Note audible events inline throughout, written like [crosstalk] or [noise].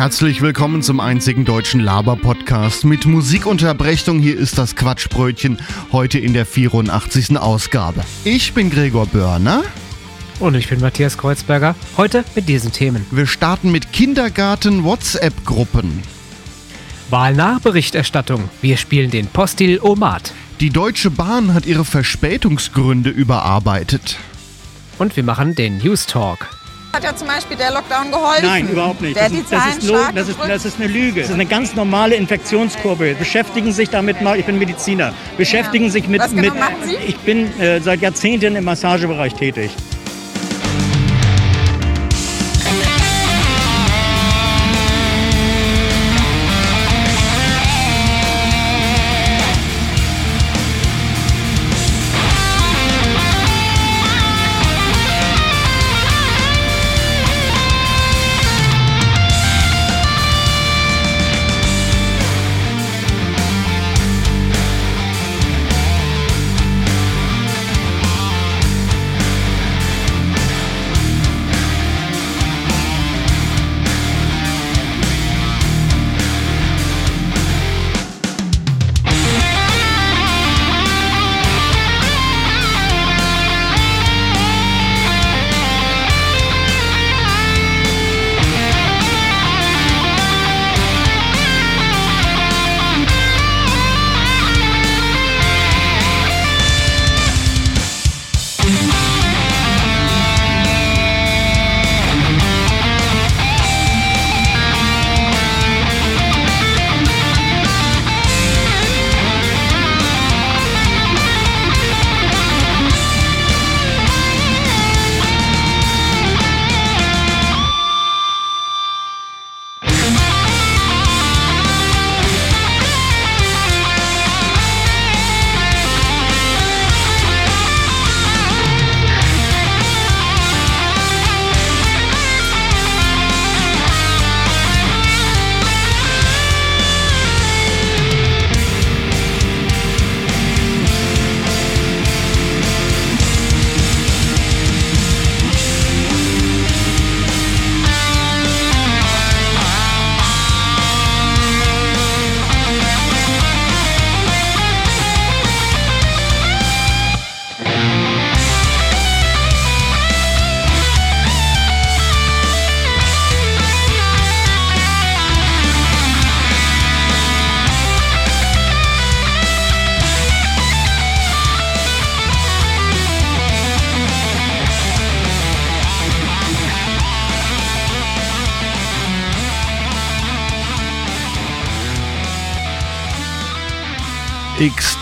Herzlich willkommen zum einzigen deutschen Laber-Podcast mit Musikunterbrechung. Hier ist das Quatschbrötchen, heute in der 84. Ausgabe. Ich bin Gregor Börner. Und ich bin Matthias Kreuzberger. Heute mit diesen Themen. Wir starten mit Kindergarten-WhatsApp-Gruppen. Wahlnachberichterstattung. Wir spielen den Postil Omat. Die Deutsche Bahn hat ihre Verspätungsgründe überarbeitet. Und wir machen den News Talk. Hat ja zum Beispiel der Lockdown geholfen? Nein, überhaupt nicht. Der Das ist, das, ist das, ist, das ist eine Lüge. Das ist eine ganz normale Infektionskurve. Beschäftigen sich damit mal, ich bin Mediziner, beschäftigen sich mit. Was genau mit machen Sie? Ich bin äh, seit Jahrzehnten im Massagebereich tätig.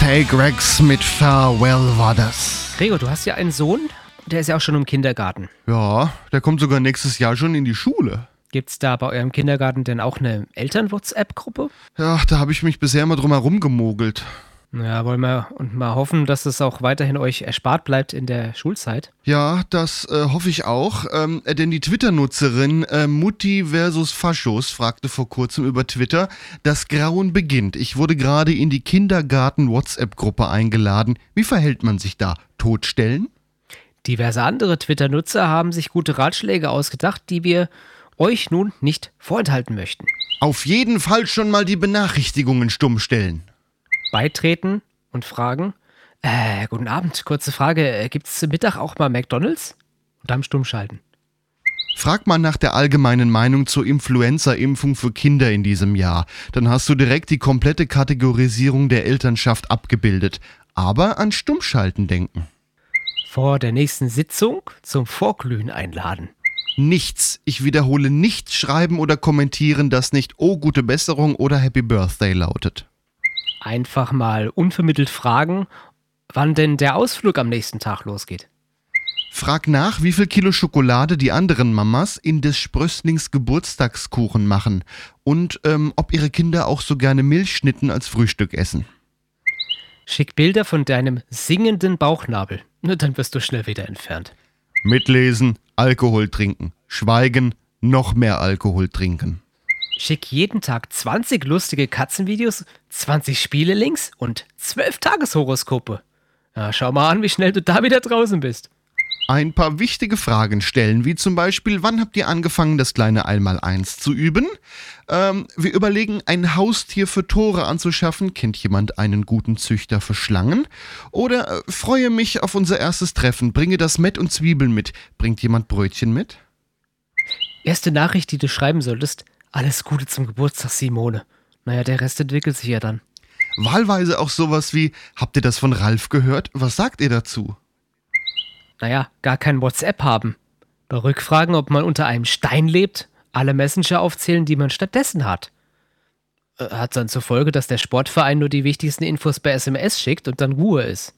X-Take Rex mit Farewell war das. Gregor, du hast ja einen Sohn. Der ist ja auch schon im Kindergarten. Ja, der kommt sogar nächstes Jahr schon in die Schule. Gibt's da bei eurem Kindergarten denn auch eine Eltern-WhatsApp-Gruppe? Ja, da habe ich mich bisher immer drum herum gemogelt. Ja, wollen wir und mal hoffen, dass es auch weiterhin euch erspart bleibt in der Schulzeit. Ja, das äh, hoffe ich auch. Ähm, äh, denn die Twitter-Nutzerin äh, Mutti versus Faschos fragte vor kurzem über Twitter, das Grauen beginnt. Ich wurde gerade in die Kindergarten-WhatsApp-Gruppe eingeladen. Wie verhält man sich da? Totstellen? Diverse andere Twitter-Nutzer haben sich gute Ratschläge ausgedacht, die wir euch nun nicht vorenthalten möchten. Auf jeden Fall schon mal die Benachrichtigungen stumm stellen. Beitreten und fragen. Äh, guten Abend, kurze Frage. Äh, Gibt's zum Mittag auch mal McDonalds? Und am Stumm schalten. Frag mal nach der allgemeinen Meinung zur Influenza-Impfung für Kinder in diesem Jahr. Dann hast du direkt die komplette Kategorisierung der Elternschaft abgebildet. Aber an Stummschalten denken. Vor der nächsten Sitzung zum Vorglühen einladen. Nichts, ich wiederhole nichts schreiben oder kommentieren, das nicht Oh gute Besserung oder Happy Birthday lautet. Einfach mal unvermittelt fragen, wann denn der Ausflug am nächsten Tag losgeht. Frag nach, wie viel Kilo Schokolade die anderen Mamas in des Sprösslings Geburtstagskuchen machen und ähm, ob ihre Kinder auch so gerne Milchschnitten als Frühstück essen. Schick Bilder von deinem singenden Bauchnabel. Dann wirst du schnell wieder entfernt. Mitlesen, Alkohol trinken, schweigen, noch mehr Alkohol trinken. Schick jeden Tag 20 lustige Katzenvideos, 20 Spielelinks und 12 Tageshoroskope. Ja, schau mal an, wie schnell du da wieder draußen bist. Ein paar wichtige Fragen stellen, wie zum Beispiel, wann habt ihr angefangen, das kleine Einmaleins zu üben? Ähm, wir überlegen, ein Haustier für Tore anzuschaffen. Kennt jemand einen guten Züchter für Schlangen? Oder äh, freue mich auf unser erstes Treffen, bringe das Mett und Zwiebeln mit. Bringt jemand Brötchen mit? Erste Nachricht, die du schreiben solltest. Alles Gute zum Geburtstag, Simone. Naja, der Rest entwickelt sich ja dann. Wahlweise auch sowas wie, habt ihr das von Ralf gehört? Was sagt ihr dazu? Naja, gar kein WhatsApp haben. Bei Rückfragen, ob man unter einem Stein lebt, alle Messenger aufzählen, die man stattdessen hat. Äh, Hat dann zur Folge, dass der Sportverein nur die wichtigsten Infos per SMS schickt und dann Ruhe ist.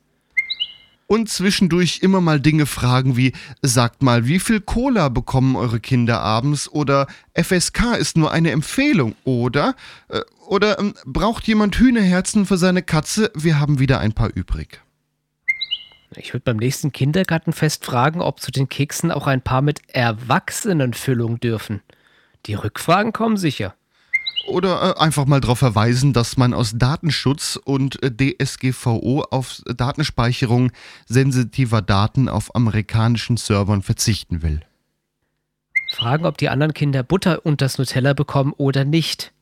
Und zwischendurch immer mal Dinge fragen wie, sagt mal, wie viel Cola bekommen eure Kinder abends? Oder FSK ist nur eine Empfehlung, oder? Äh, Oder ähm, braucht jemand Hühnerherzen für seine Katze? Wir haben wieder ein paar übrig. Ich würde beim nächsten Kindergartenfest fragen, ob zu den Keksen auch ein paar mit Erwachsenenfüllung dürfen. Die Rückfragen kommen sicher. Oder äh, einfach mal darauf verweisen, dass man aus Datenschutz und äh, DSGVO auf Datenspeicherung sensitiver Daten auf amerikanischen Servern verzichten will. Fragen, ob die anderen Kinder Butter und das Nutella bekommen oder nicht.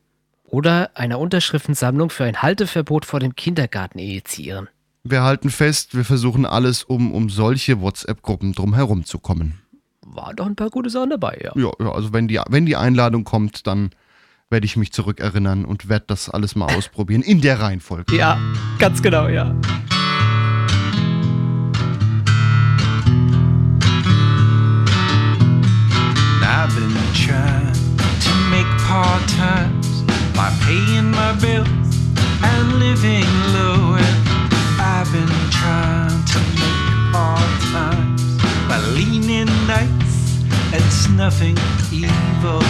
Oder einer Unterschriftensammlung für ein Halteverbot vor dem Kindergarten initiieren. Wir halten fest, wir versuchen alles, um um solche WhatsApp-Gruppen drumherum zu kommen. War doch ein paar gute Sachen dabei, ja. Ja, ja also wenn die, wenn die Einladung kommt, dann werde ich mich zurückerinnern und werde das alles mal ausprobieren. In der Reihenfolge. Ja, ganz genau, ja. I've been trying to make part times by paying my bills and living low. And I've been trying to make part times by leaning nice and snuffing evil.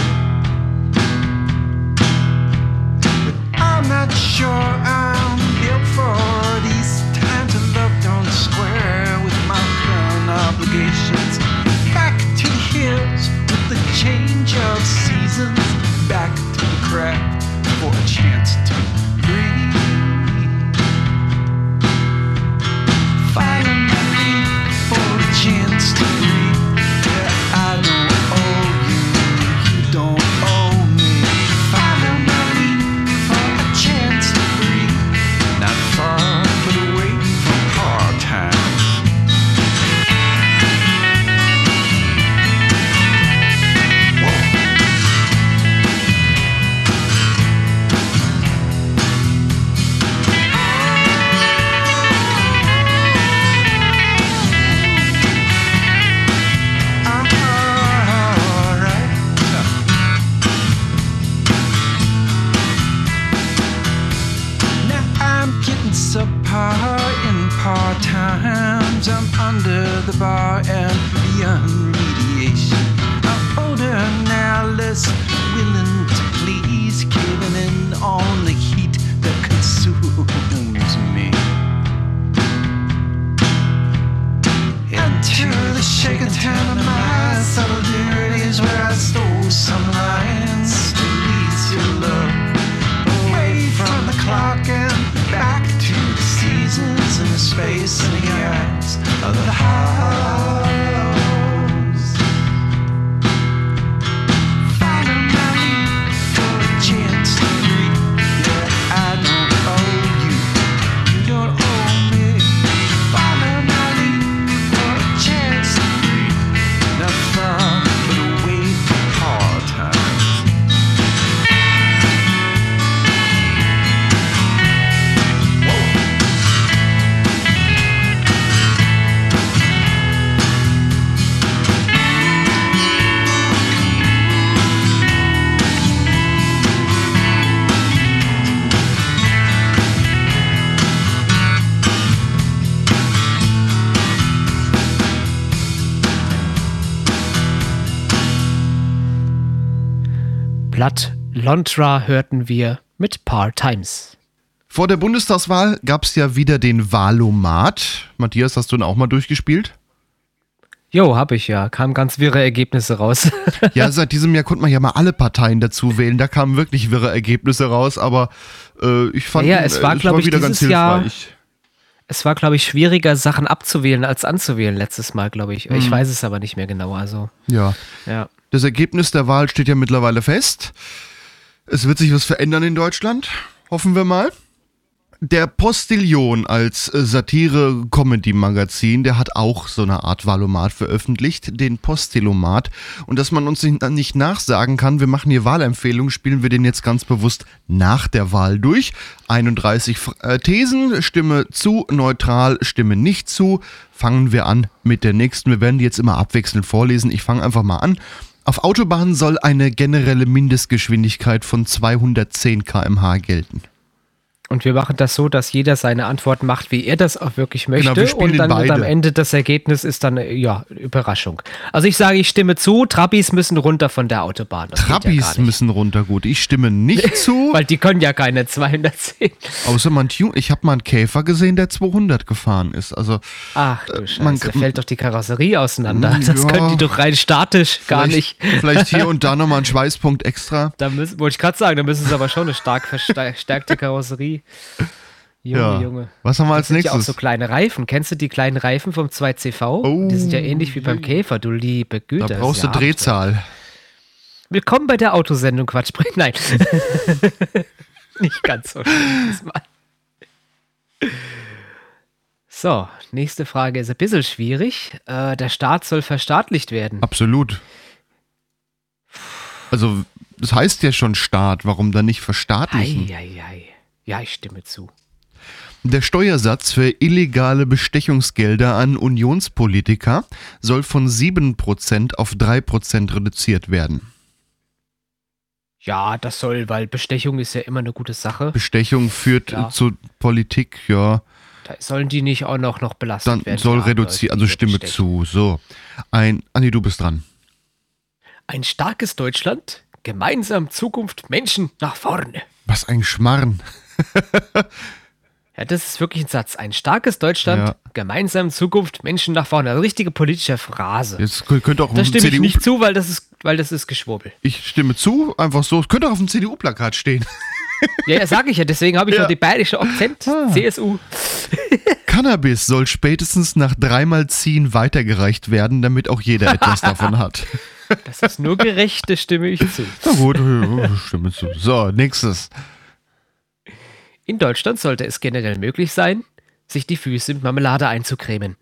Not sure I'm built for these times of love don't square with my current obligations. Back to the hills with the change of seasons. Back to the craft for a chance to breathe. Finally, for a chance to breathe. I'm under the bar and beyond mediation. I'm older now, less willing to please, giving in on the heat that consumes me. Enter the shaken town of my subtle solidarities where I stole some lines Lontra hörten wir mit Par Times. Vor der Bundestagswahl gab es ja wieder den Wahlomat. Matthias, hast du ihn auch mal durchgespielt? Jo, hab ich ja. Kamen ganz wirre Ergebnisse raus. [laughs] Ja, seit diesem Jahr konnte man ja mal alle Parteien dazu wählen. Da kamen wirklich wirre Ergebnisse raus, aber äh, ich fand Ja, ihn, es äh, war, glaub ich, wieder ganz dieses Jahr- hilfreich. es war, glaube ich, schwieriger, Sachen abzuwählen als anzuwählen letztes Mal, glaube ich. Ich weiß es aber nicht mehr genau. Also, Ja. ja. Das Ergebnis der Wahl steht ja mittlerweile fest. Es wird sich was verändern in Deutschland, hoffen wir mal. Der Postillion als äh, Satire-Comedy-Magazin, der hat auch so eine Art Wahlomat veröffentlicht, den Postilomat. Und dass man uns nicht nachsagen kann, wir machen hier Wahlempfehlungen, spielen wir den jetzt ganz bewusst nach der Wahl durch. 31 F- äh, Thesen, Stimme zu, neutral, Stimme nicht zu. Fangen wir an mit der nächsten. Wir werden die jetzt immer abwechselnd vorlesen. Ich fange einfach mal an. Auf Autobahnen soll eine generelle Mindestgeschwindigkeit von 210 km/h gelten. Und wir machen das so, dass jeder seine Antwort macht, wie er das auch wirklich möchte. Genau, wir und dann wird am. Ende das Ergebnis ist dann, äh, ja, Überraschung. Also ich sage, ich stimme zu, Trabis müssen runter von der Autobahn. Das ja Trabis nicht. müssen runter, gut. Ich stimme nicht [laughs] zu. Weil die können ja keine 210. Außer man. Ich habe mal einen Käfer gesehen, der 200 gefahren ist. Also Ach du Scheiße, man- da fällt doch die Karosserie auseinander. Mm, Das ja. können die doch rein statisch gar nicht. vielleicht hier [laughs] und da nochmal einen Schweißpunkt extra. Da müssen, wollte ich gerade sagen, da müssen sie aber schon eine stark verstärkte Karosserie. Junge, Ja. Junge. Was haben wir als Das sind ja auch nächstes? so kleine Reifen. Kennst du die kleinen Reifen vom 2CV? die sind ja ähnlich wie beim Käfer, du liebe Güte. Da brauchst du Drehzahl. Willkommen bei der Autosendung Quatsch. Nein. [laughs] Nicht ganz so schlimm diesmal. So, nächste Frage ist ein bisschen schwierig. Äh, der Staat soll verstaatlicht werden. Absolut. Also, das heißt ja schon Staat. Warum dann nicht verstaatlichen? Eieiei. Ja, ich stimme zu. Der Steuersatz für illegale Bestechungsgelder an Unionspolitiker soll von 7% auf 3% reduziert werden. Ja, das soll, weil Bestechung ist ja immer eine gute Sache. Bestechung führt Ja. zu Politik, ja, Da sollen die nicht auch noch, noch belastet dann werden. soll die armen reduziert, also Stimme bestechen. zu. So, ein, Anni, du bist dran. Ein starkes Deutschland, gemeinsam Zukunft, Menschen nach vorne. Was ein Schmarrn. [laughs] Ja, das ist wirklich ein Satz. Ein starkes Deutschland, Ja. gemeinsam Zukunft, Menschen nach vorne. Eine richtige politische Phrase. Jetzt könnte auch Da stimme ich CDU, nicht zu, weil das ist, weil das ist Geschwurbel. ich stimme zu, einfach so. Es könnte auch auf dem CDU-Plakat stehen. Ja, ja sage ich ja. Deswegen habe ich Ja. noch die bayerische Akzent. Ah. CSU. Cannabis soll spätestens nach dreimal Ziehen weitergereicht werden, damit auch jeder etwas davon hat. [laughs] Das ist nur gerecht, das stimme ich zu. Na gut, stimme zu. So, nächstes. In Deutschland sollte es generell möglich sein, sich die Füße mit Marmelade einzucremen.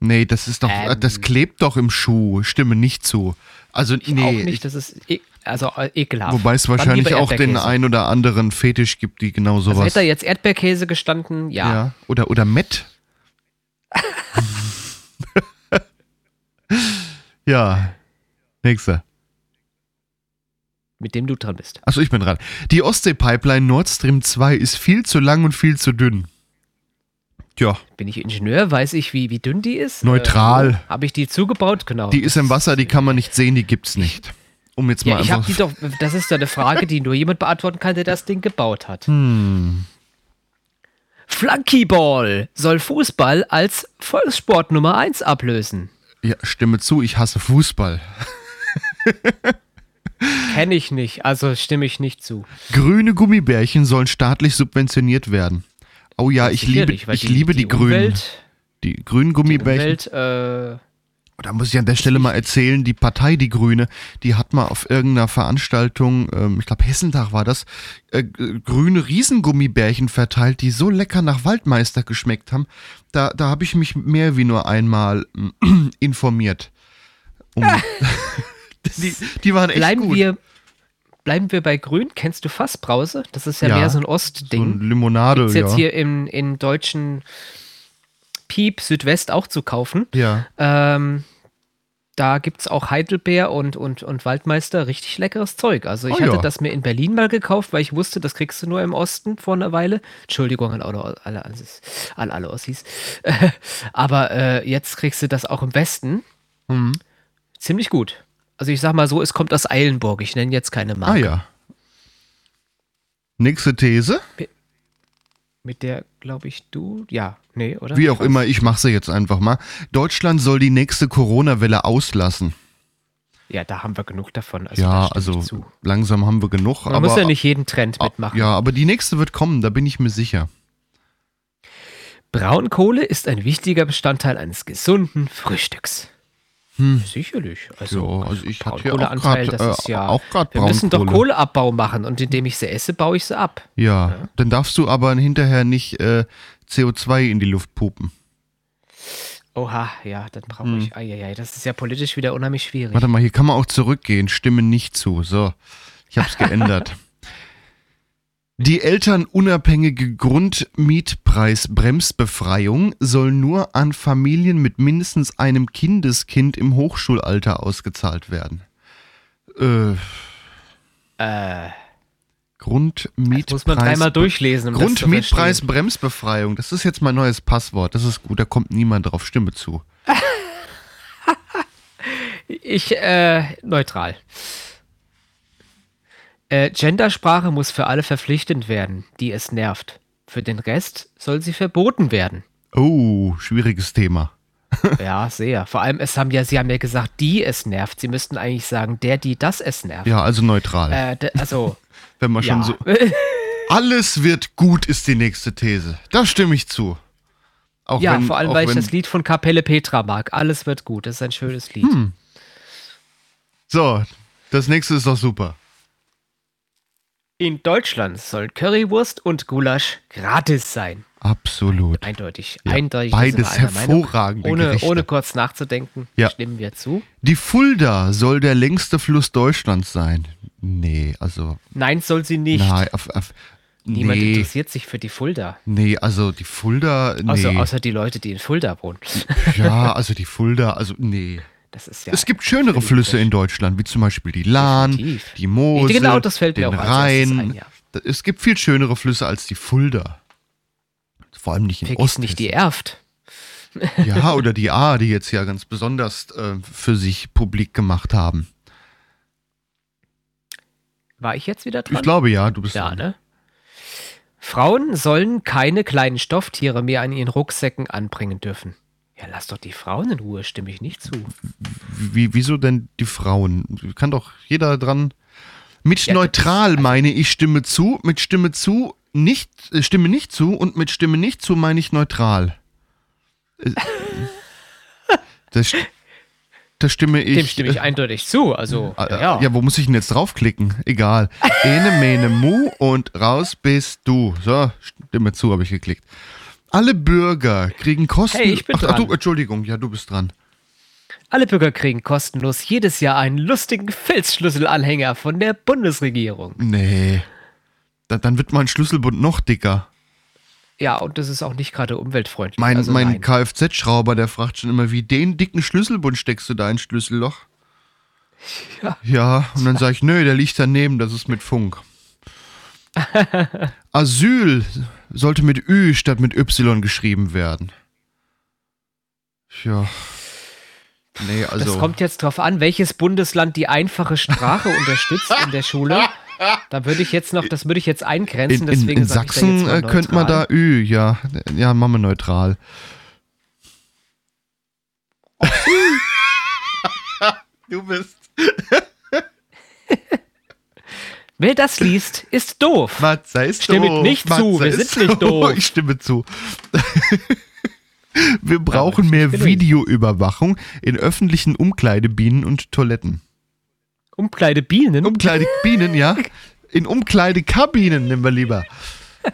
Nee, das ist doch, Ähm. das klebt doch im Schuh. Stimme nicht zu. Also, Auch nee. nicht, das ist e also äh, ekelhaft. Wobei es wahrscheinlich auch den ein oder anderen Fetisch gibt, die genau Also sowas. hätte da jetzt Erdbeerkäse gestanden, ja. ja. Oder, oder Met. [laughs] [laughs] ja. Nächster. Mit dem du dran bist. Achso, ich bin dran. Die Ostsee-Pipeline Nord Stream 2 ist viel zu lang und viel zu dünn. Tja, Bin ich Ingenieur, weiß ich, wie, wie dünn die ist. Neutral. Äh, habe ich die zugebaut? Genau. die ist im Wasser, die kann man nicht sehen, die gibt's nicht. Um jetzt ja, mal ich habe einfach. die doch. Das ist ja eine Frage, die nur jemand beantworten kann, der das Ding gebaut hat. Hm. Flunkyball soll Fußball als Volkssport Nummer 1 ablösen. Ja, stimme zu, ich hasse Fußball. [laughs] Kenne ich nicht, also stimme ich nicht zu. Grüne Gummibärchen sollen staatlich subventioniert werden. Oh ja, ich liebe, ich liebe die, Grünen. Umwelt, Die grünen die Gummibärchen. Umwelt, äh, Da muss ich an der Stelle mal erzählen, die Partei Die Grüne, die hat mal auf irgendeiner Veranstaltung, ähm, ich glaube Hessentag war das, äh, grüne Riesengummibärchen verteilt, die so lecker nach Waldmeister geschmeckt haben. Da, da habe ich mich mehr wie nur einmal ähm, [clears throat] informiert. Um, [laughs] [laughs] [laughs] die, die waren echt bleiben gut. wir. Bleiben wir bei Grün. Kennst du Fassbrause? Das ist ja, Ja, mehr so ein so Ostding. ein Limonade, Gibt's jetzt ja. hier im, in deutschen Piep Südwest auch zu kaufen. ja. Ähm, da gibt es auch Heidelbeer und, und, und Waldmeister, richtig leckeres Zeug. Also ich Oh hatte ja. das mir in Berlin mal gekauft, weil ich wusste, das kriegst du nur im Osten vor einer Weile. Entschuldigung an alle, alle, alle, alle Ossis. [laughs] Aber äh, jetzt kriegst du das auch im Westen. Mhm. Ziemlich gut. Also ich sag mal so, es kommt aus Eilenburg. Ich nenne jetzt keine Marke. Ah ja. Nächste These. Mit der, glaube ich, du. Ja, nee, oder? Wie auch Ich immer, ich mache sie jetzt einfach mal. Deutschland soll die nächste Corona-Welle auslassen. Ja, da haben wir genug davon. Also ja, also langsam haben wir genug. Man aber, muss ja nicht jeden Trend mitmachen. Ja, aber die nächste wird kommen, da bin ich mir sicher. Braunkohle ist ein wichtiger Bestandteil eines gesunden Frühstücks. Hm. Sicherlich. Also, Ja, also ich hatte hier auch grad, das ist äh, ja. auch grad wir müssen doch. Kohleabbau machen und indem ich sie esse, baue ich sie ab. Ja, dann darfst du aber hinterher nicht äh, CO2 in die Luft pupen. Oha, ja, dann brauche Hm. ich. Eieiei, das ist ja politisch wieder unheimlich schwierig. Warte mal, hier kann man auch zurückgehen. Stimme nicht zu. So, ich habe es geändert. [laughs] Die elternunabhängige Grundmietpreisbremsbefreiung soll nur an Familien mit mindestens einem Kindeskind im Hochschulalter ausgezahlt werden. Äh, äh, Grundmietpreis. muss man dreimal durchlesen. Um das. Grundmietpreisbremsbefreiung. Das ist jetzt mein neues Passwort. Das ist gut. Da kommt niemand drauf. Stimme zu. [laughs] Ich, äh, neutral. Äh, Gendersprache muss für alle verpflichtend werden, die es nervt. Für den Rest soll sie verboten werden. Oh, schwieriges Thema. [laughs] Ja, sehr. Vor allem, es haben ja, sie haben ja gesagt, die es nervt. Sie müssten eigentlich sagen, der, die das es nervt. Ja, also neutral. Äh, also, [laughs] Wenn man schon ja. so. [laughs] Alles wird gut, ist die nächste These. Da stimme ich zu. Auch ja, wenn, vor allem, weil ich wenn, das Lied von Kapelle Petra mag. Alles wird gut. Das ist ein schönes Lied. Hm. So, das nächste ist doch super. In Deutschland sollen Currywurst und Gulasch gratis sein. Absolut. Eindeutig. Ja, Eindeutig. beides hervorragende Ohne, Gerichte. ohne kurz nachzudenken, Ja. stimmen wir zu. Die Fulda soll der längste Fluss Deutschlands sein. Nee, also. Nein, soll sie nicht. Nein, auf, auf, Niemand nee, interessiert sich für die Fulda. nee, also die Fulda, nee. Außer, außer die Leute, die in Fulda wohnen. ja, [laughs] also die Fulda, also nee. Das ist ja. es gibt schönere Flüsse in Deutschland, wie zum Beispiel die Lahn, Definitiv. die Mosel, Genau, das fällt mir den auch als erstes Rhein. ein, ja. Es gibt viel schönere Flüsse als die Fulda. Vor allem nicht in Vergiss Osten. nicht die Erft. [laughs] Ja, oder die A, die jetzt ja ganz besonders äh, für sich publik gemacht haben. War ich jetzt wieder dran? Ich glaube ja, du bist Ja, dran. ne? Frauen sollen keine kleinen Stofftiere mehr in ihren Rucksäcken anbringen dürfen. Ja, lass doch die Frauen in Ruhe, stimme ich nicht zu. Wie, wieso denn die Frauen? Kann doch jeder dran. Mit Ja, neutral meine ich Stimme zu, mit Stimme zu nicht, äh, Stimme nicht zu und mit Stimme nicht zu meine ich neutral. Äh, [laughs] Das, da stimme ich. Dem stimme ich äh, eindeutig zu. Also, äh, ja. ja, wo muss ich denn jetzt draufklicken? Egal. Ene, mene, mu und raus bist du. So, Stimme zu habe ich geklickt. Alle Bürger kriegen Kosten. Hey, ich bin ach, ach, dran. du, Entschuldigung, ja, du bist dran. Alle Bürger kriegen kostenlos jedes Jahr einen lustigen Filzschlüsselanhänger von der Bundesregierung. Nee. Da, dann wird mein Schlüsselbund noch dicker. Ja, und das ist auch nicht gerade umweltfreundlich. Mein, also mein. Kfz-Schrauber, der fragt schon immer, wie den dicken Schlüsselbund steckst du da ins Schlüsselloch? Ja. Ja, und dann [laughs] sage ich, nö, der liegt daneben, das ist mit Funk. [laughs] Asyl sollte mit Ü statt mit Y geschrieben werden. Ja. Nee, also. das kommt jetzt drauf an, welches Bundesland die einfache Sprache unterstützt in der Schule. Da würde ich jetzt noch, das würde ich jetzt eingrenzen, in, in, deswegen in sag ich da Sachsen äh, könnte man da. Ü, ja. Ja, machen wir neutral. [laughs] du bist. [laughs] Wer das liest, ist doof. Matze ist Stimmt doof. nicht Matze zu, wir sind nicht [laughs] doof. Ich stimme zu. [laughs] Wir brauchen mehr. Videoüberwachung in öffentlichen Umkleidebienen und Toiletten. Umkleidebienen. Umkleidebienen, ja? In Umkleidekabinen nehmen wir lieber. [laughs]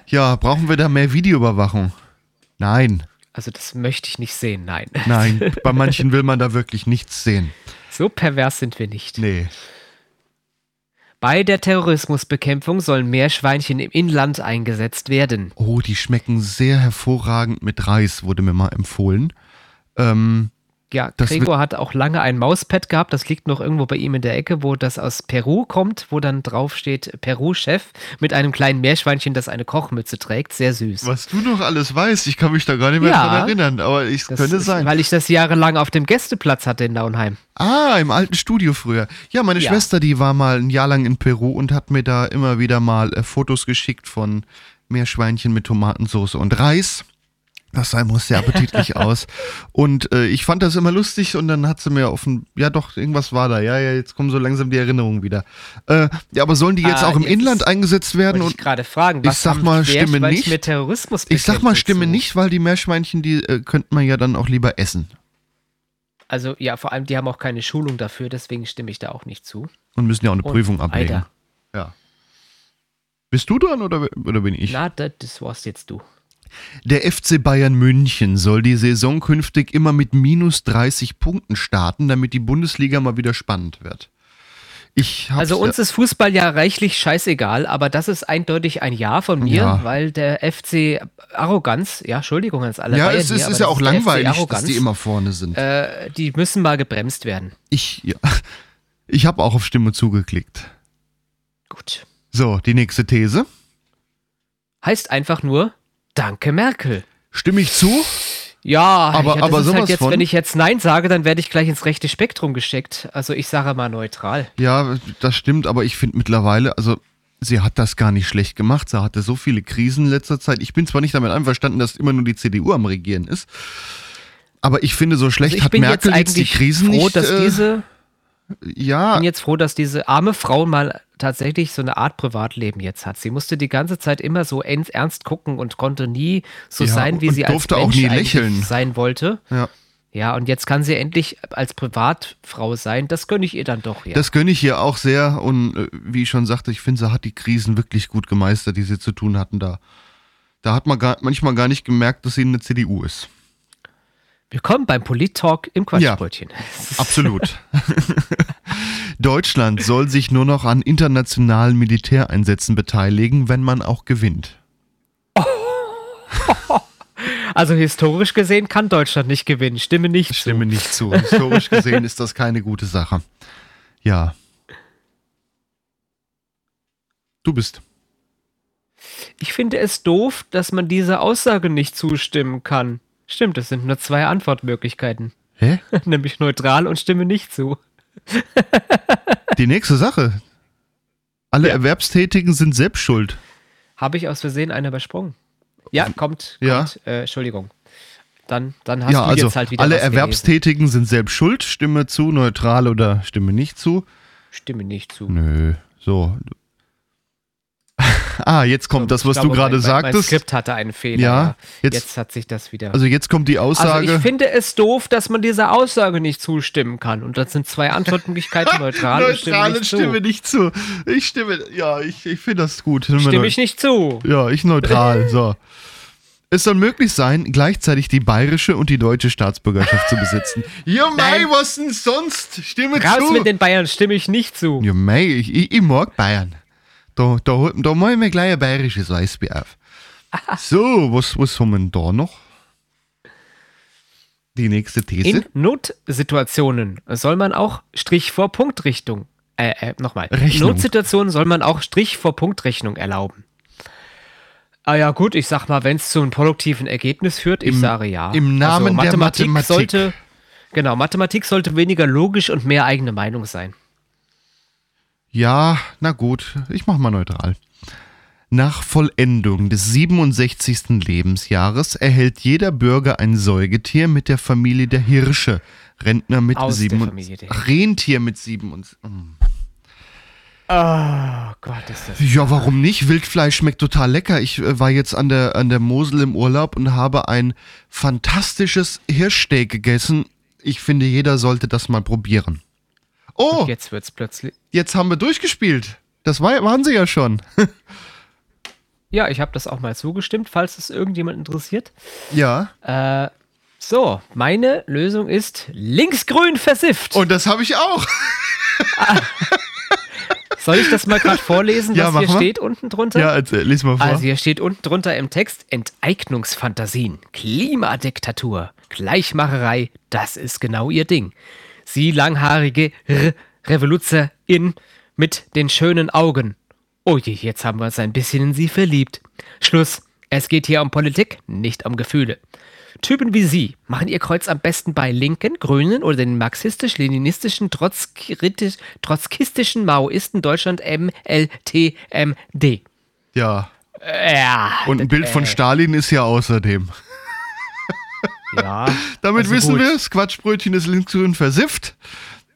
Ja, brauchen wir da mehr Videoüberwachung? Nein, Also das möchte ich nicht sehen, nein. nein. Bei manchen will man da wirklich nichts sehen. So pervers sind wir nicht. Nee. Bei der Terrorismusbekämpfung sollen Meerschweinchen im Inland eingesetzt werden. Oh, die schmecken sehr hervorragend mit Reis, wurde mir mal empfohlen. Ähm, Ja, Das Gregor hat auch lange ein Mauspad gehabt, das liegt noch irgendwo bei ihm in der Ecke, wo das aus Peru kommt, wo dann drauf steht Peru-Chef mit einem kleinen Meerschweinchen, das eine Kochmütze trägt. Sehr süß. Was du noch alles weißt, ich kann mich da gar nicht mehr Ja. dran erinnern, aber es könnte ist, sein. Weil ich das jahrelang auf dem Gästeplatz hatte in Nauenheim. Ah, im alten Studio früher. Ja, meine Ja. Schwester, die war mal ein Jahr lang in Peru und hat mir da immer wieder mal äh, Fotos geschickt von Meerschweinchen mit Tomatensauce und Reis. Das sah muss sehr appetitlich [laughs] aus. Und äh, ich fand das immer lustig und dann hat sie mir auf ein, ja doch, irgendwas war da. Ja, ja, jetzt kommen so langsam die Erinnerungen wieder. Äh, ja, aber sollen die jetzt Ah, auch im jetzt Inland eingesetzt werden? Wollte ich Und gerade fragen, ich was sag haben mal, stimme nicht. mit Terrorismus ich sag mal, stimme so? nicht, weil die Meerschweinchen, die äh, könnte man ja dann auch lieber essen. Also ja, vor allem, die haben auch keine Schulung dafür, deswegen stimme ich da auch nicht zu. Und müssen ja auch eine Und Prüfung ablegen. Alter, Ja. Bist du dran oder, oder bin ich? na, das, das warst jetzt du. Der FC Bayern München soll die Saison künftig immer mit minus 30 Punkten starten, damit die Bundesliga mal wieder spannend wird. Also uns ist Fußball ja reichlich scheißegal, aber das ist eindeutig ein Ja von mir, Ja. weil der FC Arroganz, ja, Entschuldigung ans alle ja, Bayern es hier, ist, aber ist ja auch langweilig, dass die immer vorne sind. äh, die müssen mal gebremst werden. Ich, ja, [laughs] ich habe auch auf Stimme zugeklickt. Gut. So, die nächste These. Heißt einfach nur Danke Merkel. Stimme ich zu? Ja, Aber- das aber halt jetzt, von? wenn ich jetzt Nein sage, dann werde ich gleich ins rechte Spektrum gesteckt. Also ich sage mal neutral. Ja, das stimmt, aber ich finde mittlerweile, also sie hat das gar nicht schlecht gemacht. Sie hatte so viele Krisen in letzter Zeit. Ich bin zwar nicht damit einverstanden, dass immer nur die CDU am Regieren ist, aber ich finde, so schlecht Also ich hat Merkel jetzt jetzt, die Krisen froh, nicht. dass äh, diese ja, bin jetzt froh, dass diese arme Frau mal tatsächlich so eine Art Privatleben jetzt hat. Sie musste die ganze Zeit immer so ernst gucken und konnte nie so Ja, sein, wie sie als Mensch nie eigentlich lächeln. sein wollte. ja. Ja, und jetzt kann sie endlich als Privatfrau sein. Das gönne ich ihr dann doch, ja. Das gönne ich ihr auch sehr und äh, wie ich schon sagte, ich finde, sie hat die Krisen wirklich gut gemeistert, die sie zu tun hatten da. Da hat man gar, manchmal gar nicht gemerkt, dass sie eine CDU ist. Willkommen beim Polit-Talk im Quatschbrötchen. Absolut. [laughs] Deutschland soll sich nur noch an internationalen Militäreinsätzen beteiligen, wenn man auch gewinnt. [laughs] Also historisch gesehen kann Deutschland nicht gewinnen. Stimme nicht Stimme nicht zu. Historisch gesehen ist das keine gute Sache. Ja. Du bist. zu. Ich finde es doof, dass man dieser Aussage nicht zustimmen kann. Stimmt, es sind nur zwei Antwortmöglichkeiten. Hä? [laughs] Nämlich neutral und stimme nicht zu. [laughs] Die nächste Sache. Alle Erwerbstätigen sind selbst schuld. Habe ich aus Versehen einer übersprungen? Ja, kommt. Ja. kommt äh, Entschuldigung. Dann, dann hast ja, du also jetzt halt wieder alle was gelesen. Erwerbstätigen sind selbst schuld. Stimme zu, neutral oder stimme nicht zu. Stimme nicht zu. Nö. So. [laughs] ah, jetzt kommt das, was Ich du glaube, gerade mein, mein, sagtest. Skript hatte einen Fehler. Ja, jetzt- jetzt, hat sich das wieder. Also jetzt kommt die Also Aussage. ich finde es doof, dass man dieser Aussage nicht zustimmen kann. Und das sind zwei Antwortmöglichkeiten, neutral und stimme Neutrale nicht zu. stimme nicht zu. Ich stimme, ja, ich, ich finde das gut. Stimme ich nicht zu. Ja, ich neutral. [laughs] So. Es soll möglich sein, gleichzeitig die bayerische und die deutsche Staatsbürgerschaft zu besitzen. [laughs] Ja, mei, Nein. was denn sonst? Stimme Raus zu. mit den Bayern, stimme ich nicht zu. Ja, mei, ich, ich, ich mag Bayern. Da, da, da mach ich mir gleich ein bayerisches Weißbier auf. [laughs] So, was, was haben wir denn da noch? Die nächste These. In Notsituationen soll man auch Strich vor Punktrichtung, äh, äh nochmal. In. Notsituationen soll man auch Strich vor Punktrechnung erlauben. Ah ja, gut, ich sag mal, wenn es zu einem produktiven Ergebnis führt, ich Im- sage ja. im Namen also, der Mathematik, Mathematik. sollte. Genau, Mathematik sollte weniger logisch und mehr eigene Meinung sein. Ja, na gut, ich mach mal neutral. Nach Vollendung des 67. Lebensjahres erhält jeder Bürger ein Säugetier mit der Familie der Hirsche. Rentner mit Aus sieben der Ach, Rentier mit sieben und mm. Oh Gott, ist das. Ja, warum nicht? Wildfleisch schmeckt total lecker. Ich äh, war jetzt an der, an der Mosel im Urlaub und habe ein fantastisches Hirschsteak gegessen. Ich finde, jeder sollte das mal probieren. Oh, Jetzt wird's plötzlich. jetzt haben wir durchgespielt. Das war, waren sie ja schon. [laughs] Ja, ich habe das auch mal zugestimmt, falls es irgendjemand interessiert. ja. Äh, so, meine Lösung ist linksgrün versifft. Und das habe ich auch. Soll ich das mal gerade [laughs] vorlesen, Ja, was hier mal. steht unten drunter? Ja, erzähl, lies mal vor. Also hier steht unten drunter im Text Enteignungsfantasien, Klimadiktatur, Gleichmacherei, das ist genau ihr Ding. Sie langhaarige R Revoluzerin mit den schönen Augen. Oh je, jetzt haben wir uns ein bisschen in sie verliebt. Schluss. Es geht hier um Politik, nicht um Gefühle. Typen wie Sie machen ihr Kreuz am besten bei Linken, Grünen oder den marxistisch-leninistischen, trotzkistischen Maoisten Deutschland MLTMD. ja. Ja. Und ein Bild von Stalin ist ja außerdem. Ja. Damit also wissen gut. wir, das Quatschbrötchen ist linksgrün versifft.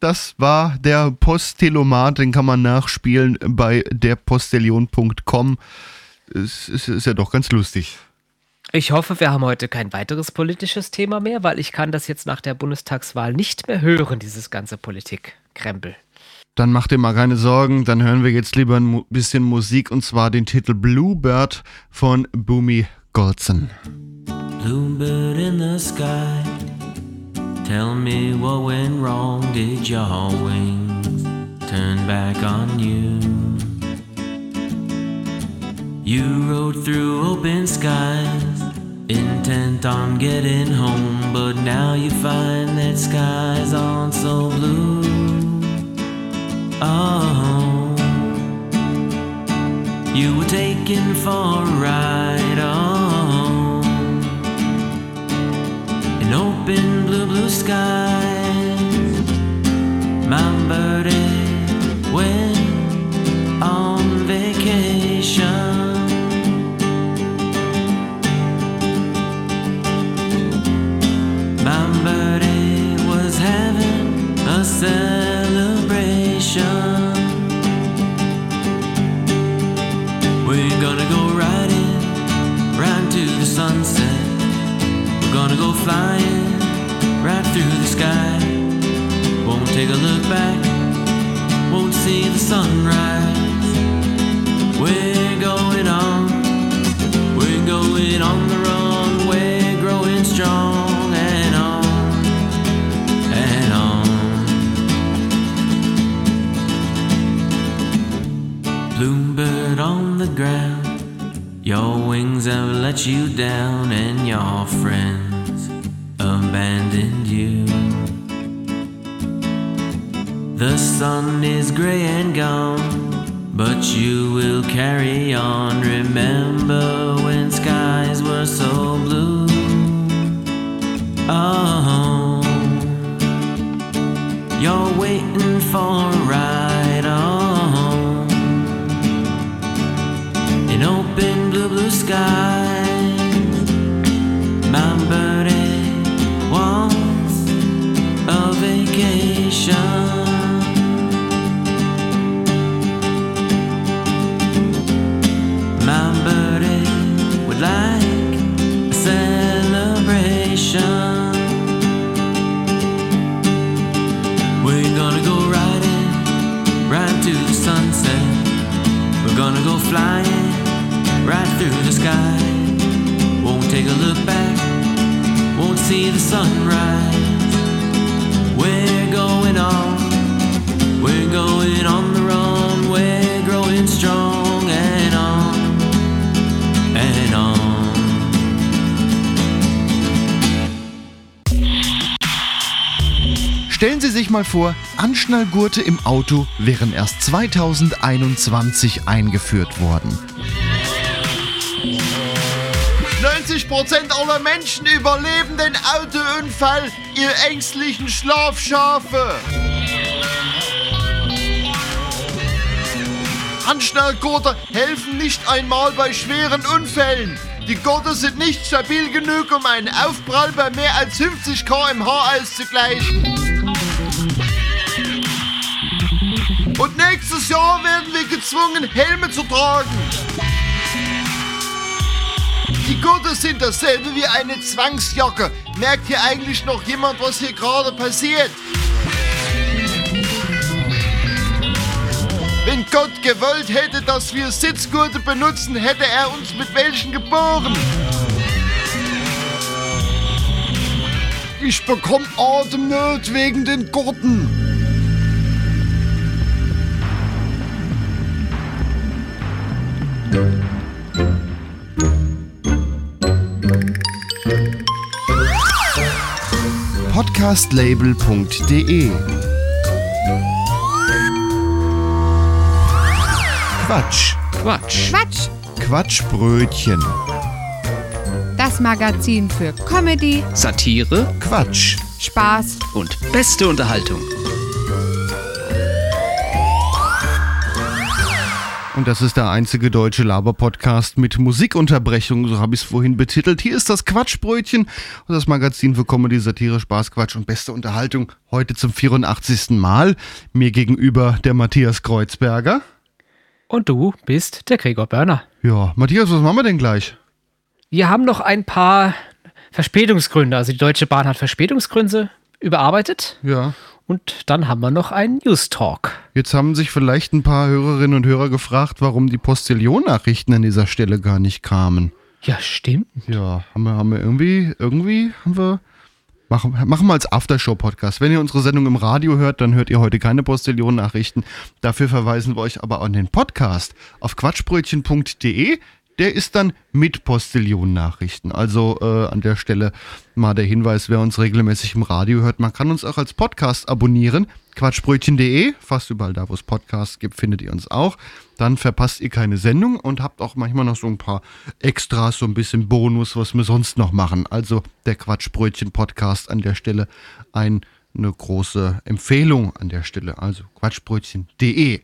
Das war der Postelomat, den kann man nachspielen bei derpostillion.com. Es ist, ist ja doch ganz lustig. Ich hoffe, wir haben heute kein weiteres politisches Thema mehr, weil ich kann das jetzt nach der Bundestagswahl nicht mehr hören, dieses ganze Politikkrempel. Dann macht ihr mal keine Sorgen, dann hören wir jetzt lieber ein bisschen Musik und zwar den Titel Bluebird von Boomy Golson. Bluebird in the sky. Tell me what went wrong. Did your wings turn back on you? You rode through open skies, intent on getting home, but now you find that skies aren't so blue. Oh, you were taken for a ride on an open blue, blue sky. My birdie went on vacation. My birdie was having a celebration. We're gonna go riding right to the sunset. We're gonna go flying right through the sky. Won't take a look back, won't see the sunrise. We're going on, we're going on the run. We're growing strong and on and on. Bluebird on the ground. Your wings have let you down, and your friends abandoned you. The sun is gray and gone, but you will carry on. Remember when skies were so blue? Oh, you're waiting for a ride on an open blue, blue sky. Vacation. My birdie would like a celebration. We're gonna go riding right to the sunset. We're gonna go flying right through the sky. Won't take a look back, won't see the sunrise. We're we're going on the run. We're growing strong and on and on. Stellen Sie sich mal vor, Anschnallgurte im Auto wären erst 2021 eingeführt worden. 90% aller Menschen überleben den Autounfall, ihr ängstlichen Schlafschafe. Anschnallgurte helfen nicht einmal bei schweren Unfällen. Die Gurte sind nicht stabil genug, um einen Aufprall bei mehr als 50 km/h auszugleichen. Und nächstes Jahr werden wir gezwungen, Helme zu tragen. Die Gurte sind dasselbe wie eine Zwangsjacke. Merkt hier eigentlich noch jemand, was hier gerade passiert? Wenn Gott gewollt hätte, dass wir Sitzgurte benutzen, hätte er uns mit welchen geboren. Ich bekomme Atemnot wegen den Gurten. Podcastlabel.de Quatsch. Quatsch. Quatsch. Quatschbrötchen. Das Magazin für Comedy, Satire Quatsch. Spaß und beste Unterhaltung. Und das ist der einzige deutsche Laber-Podcast mit Musikunterbrechung, so habe ich es vorhin betitelt. Hier ist das Quatschbrötchen, das Magazin für Comedy, Satire, Spaß, Quatsch und beste Unterhaltung. Heute zum 84. Mal. Mir gegenüber der Matthias Kreuzberger. Und du bist der Gregor Börner. Ja, Matthias, was machen wir denn gleich? Wir haben noch ein paar Verspätungsgründe. Also die Deutsche Bahn hat Verspätungsgründe überarbeitet. Ja. Und dann haben wir noch einen News Talk. Jetzt haben sich vielleicht ein paar Hörerinnen und Hörer gefragt, warum die Postillon-Nachrichten an dieser Stelle gar nicht kamen. Ja, stimmt. Ja, haben wir, haben wir irgendwie, irgendwie haben wir. Machen, machen wir als Aftershow-Podcast. Wenn ihr unsere Sendung im Radio hört, dann hört ihr heute keine Postillon-Nachrichten. Dafür verweisen wir euch aber an den Podcast auf quatschbrötchen.de. Der ist dann mit Postillon-Nachrichten. Also äh, an der Stelle mal der Hinweis, wer uns regelmäßig im Radio hört, man kann uns auch als Podcast abonnieren. Quatschbrötchen.de, fast überall da, wo es Podcasts gibt, findet ihr uns auch. Dann verpasst ihr keine Sendung und habt auch manchmal noch so ein paar Extras, so ein bisschen Bonus, was wir sonst noch machen. Also der Quatschbrötchen-Podcast an der Stelle ein, eine große Empfehlung an der Stelle. Also quatschbrötchen.de.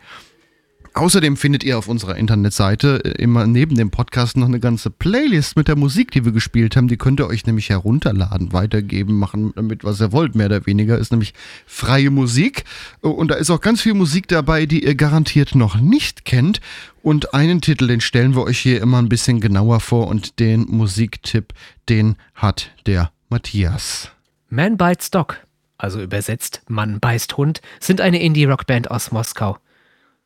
Außerdem findet ihr auf unserer Internetseite äh, immer neben dem Podcast noch eine ganze Playlist mit der Musik, die wir gespielt haben. Die könnt ihr euch nämlich herunterladen, weitergeben, machen damit, was ihr wollt, mehr oder weniger. Ist nämlich freie Musik. Und da ist auch ganz viel Musik dabei, die ihr garantiert noch nicht kennt. Und einen Titel, den stellen wir euch hier immer ein bisschen genauer vor. Und den Musiktipp, den hat der Matthias. Man Bites Dog, also übersetzt Mann beißt Hund, sind eine Indie-Rockband aus Moskau.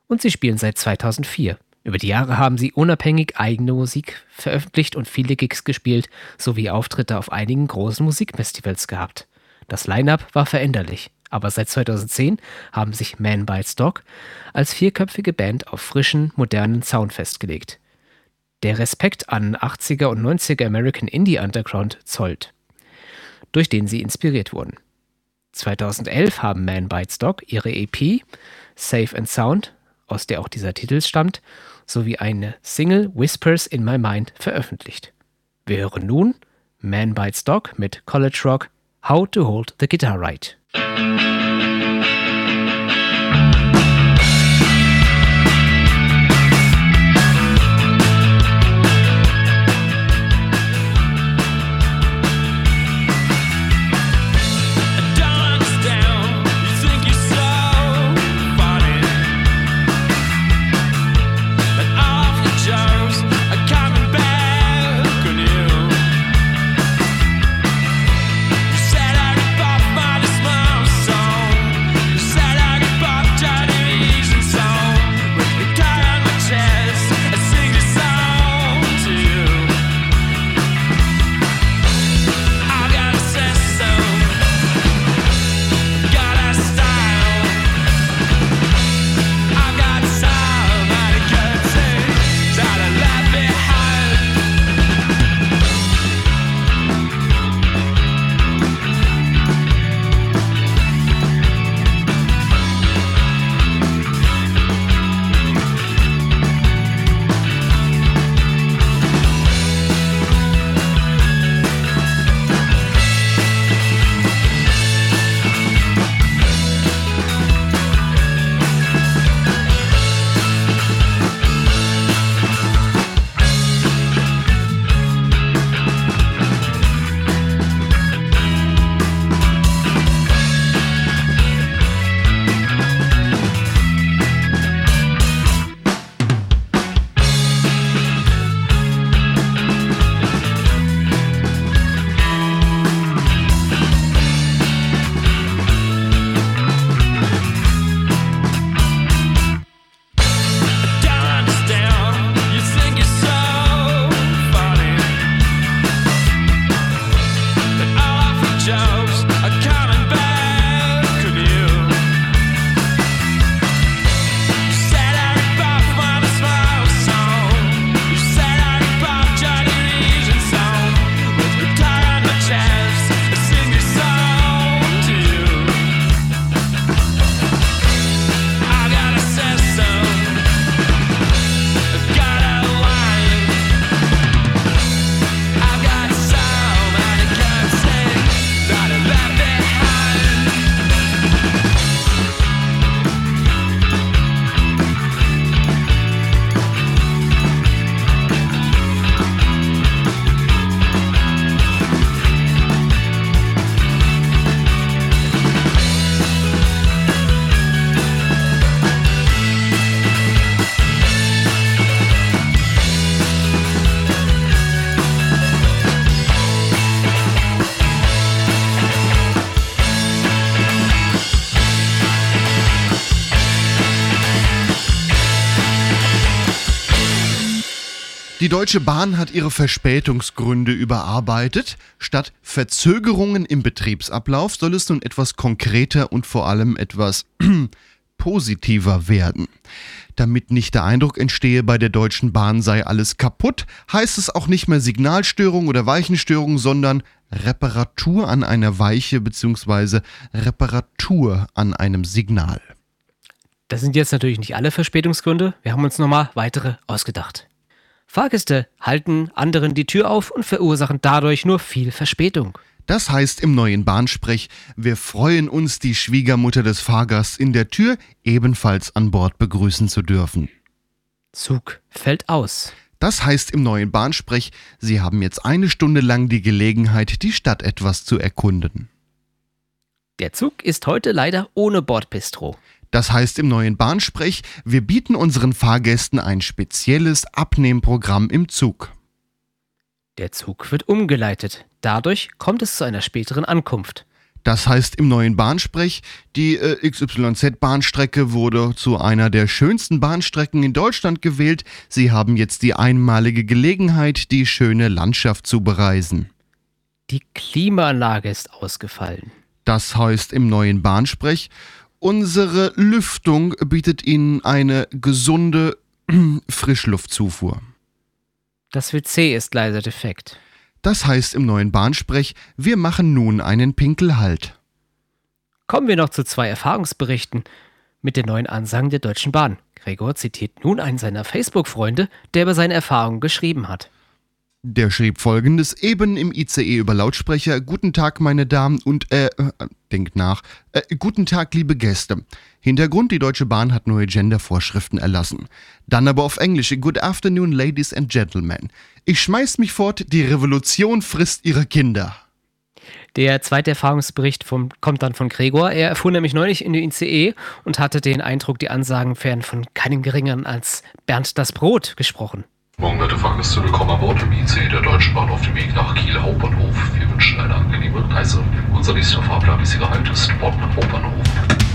Und sie spielen seit 2004. Über die Jahre haben sie unabhängig eigene Musik veröffentlicht und viele Gigs gespielt, sowie Auftritte auf einigen großen Musikfestivals gehabt. Das Line-up war veränderlich, aber seit 2010 haben sich Man Bites Dog als vierköpfige Band auf frischen, modernen Sound festgelegt. Der Respekt an 80er und 90er American Indie Underground zollt, durch den sie inspiriert wurden. 2011 haben Man Bites Dog ihre EP Safe and Sound aus der auch dieser Titel stammt, sowie eine Single Whispers in My Mind veröffentlicht. Wir hören nun Man Bites Dog mit College Rock How to Hold the Guitar Right. Die Deutsche Bahn hat ihre Verspätungsgründe überarbeitet. Statt Verzögerungen im Betriebsablauf soll es nun etwas konkreter und vor allem etwas [clears throat] positiver werden. Damit nicht der Eindruck entstehe, bei der Deutschen Bahn sei alles kaputt, heißt es auch nicht mehr Signalstörung oder Weichenstörung, sondern Reparatur an einer Weiche bzw. Reparatur an einem Signal. Das sind jetzt natürlich nicht alle Verspätungsgründe. Wir haben uns nochmal weitere ausgedacht. Fahrgäste halten anderen die Tür auf und verursachen dadurch nur viel Verspätung. Das heißt im neuen Bahnsprech, wir freuen uns, die Schwiegermutter des Fahrgasts in der Tür ebenfalls an Bord begrüßen zu dürfen. Zug fällt aus. Das heißt im neuen Bahnsprech, Sie haben jetzt eine Stunde lang die Gelegenheit, die Stadt etwas zu erkunden. Der Zug ist heute leider ohne Bordbistro. Das heißt im neuen Bahnsprech, wir bieten unseren Fahrgästen ein spezielles Abnehmprogramm im Zug. Der Zug wird umgeleitet. Dadurch kommt es zu einer späteren Ankunft. Das heißt im neuen Bahnsprech, die äh, XYZ-Bahnstrecke wurde zu einer der schönsten Bahnstrecken in Deutschland gewählt. Sie haben jetzt die einmalige Gelegenheit, die schöne Landschaft zu bereisen. Die Klimaanlage ist ausgefallen. Das heißt im neuen Bahnsprech, unsere Lüftung bietet Ihnen eine gesunde [clears throat] Frischluftzufuhr. Das WC ist leider defekt. Das heißt im neuen Bahnsprech, wir machen nun einen Pinkelhalt. Kommen wir noch zu zwei Erfahrungsberichten mit den neuen Ansagen der Deutschen Bahn. Gregor zitiert nun einen seiner Facebook-Freunde, der über seine Erfahrungen geschrieben hat. Der schrieb folgendes eben im ICE über Lautsprecher: Guten Tag, meine Damen und äh, äh denkt nach. Äh, guten Tag, liebe Gäste. Hintergrund: Die Deutsche Bahn hat neue Gendervorschriften erlassen. Dann aber auf Englisch: Good afternoon, ladies and gentlemen. Ich schmeiß mich fort, die Revolution frisst ihre Kinder. Der zweite Erfahrungsbericht vom, kommt dann von Gregor. Er erfuhr nämlich neulich in der ICE und hatte den Eindruck, die Ansagen wären von keinem geringeren als Bernd das Brot gesprochen. Morgen, werte Fahrgäste, willkommen an Bord im IC der Deutschen Bahn auf dem Weg nach Kiel Hauptbahnhof. Wir wünschen eine angenehme Reise. Unser nächster fahrplanmäßiger Halt ist Bonn Hauptbahnhof.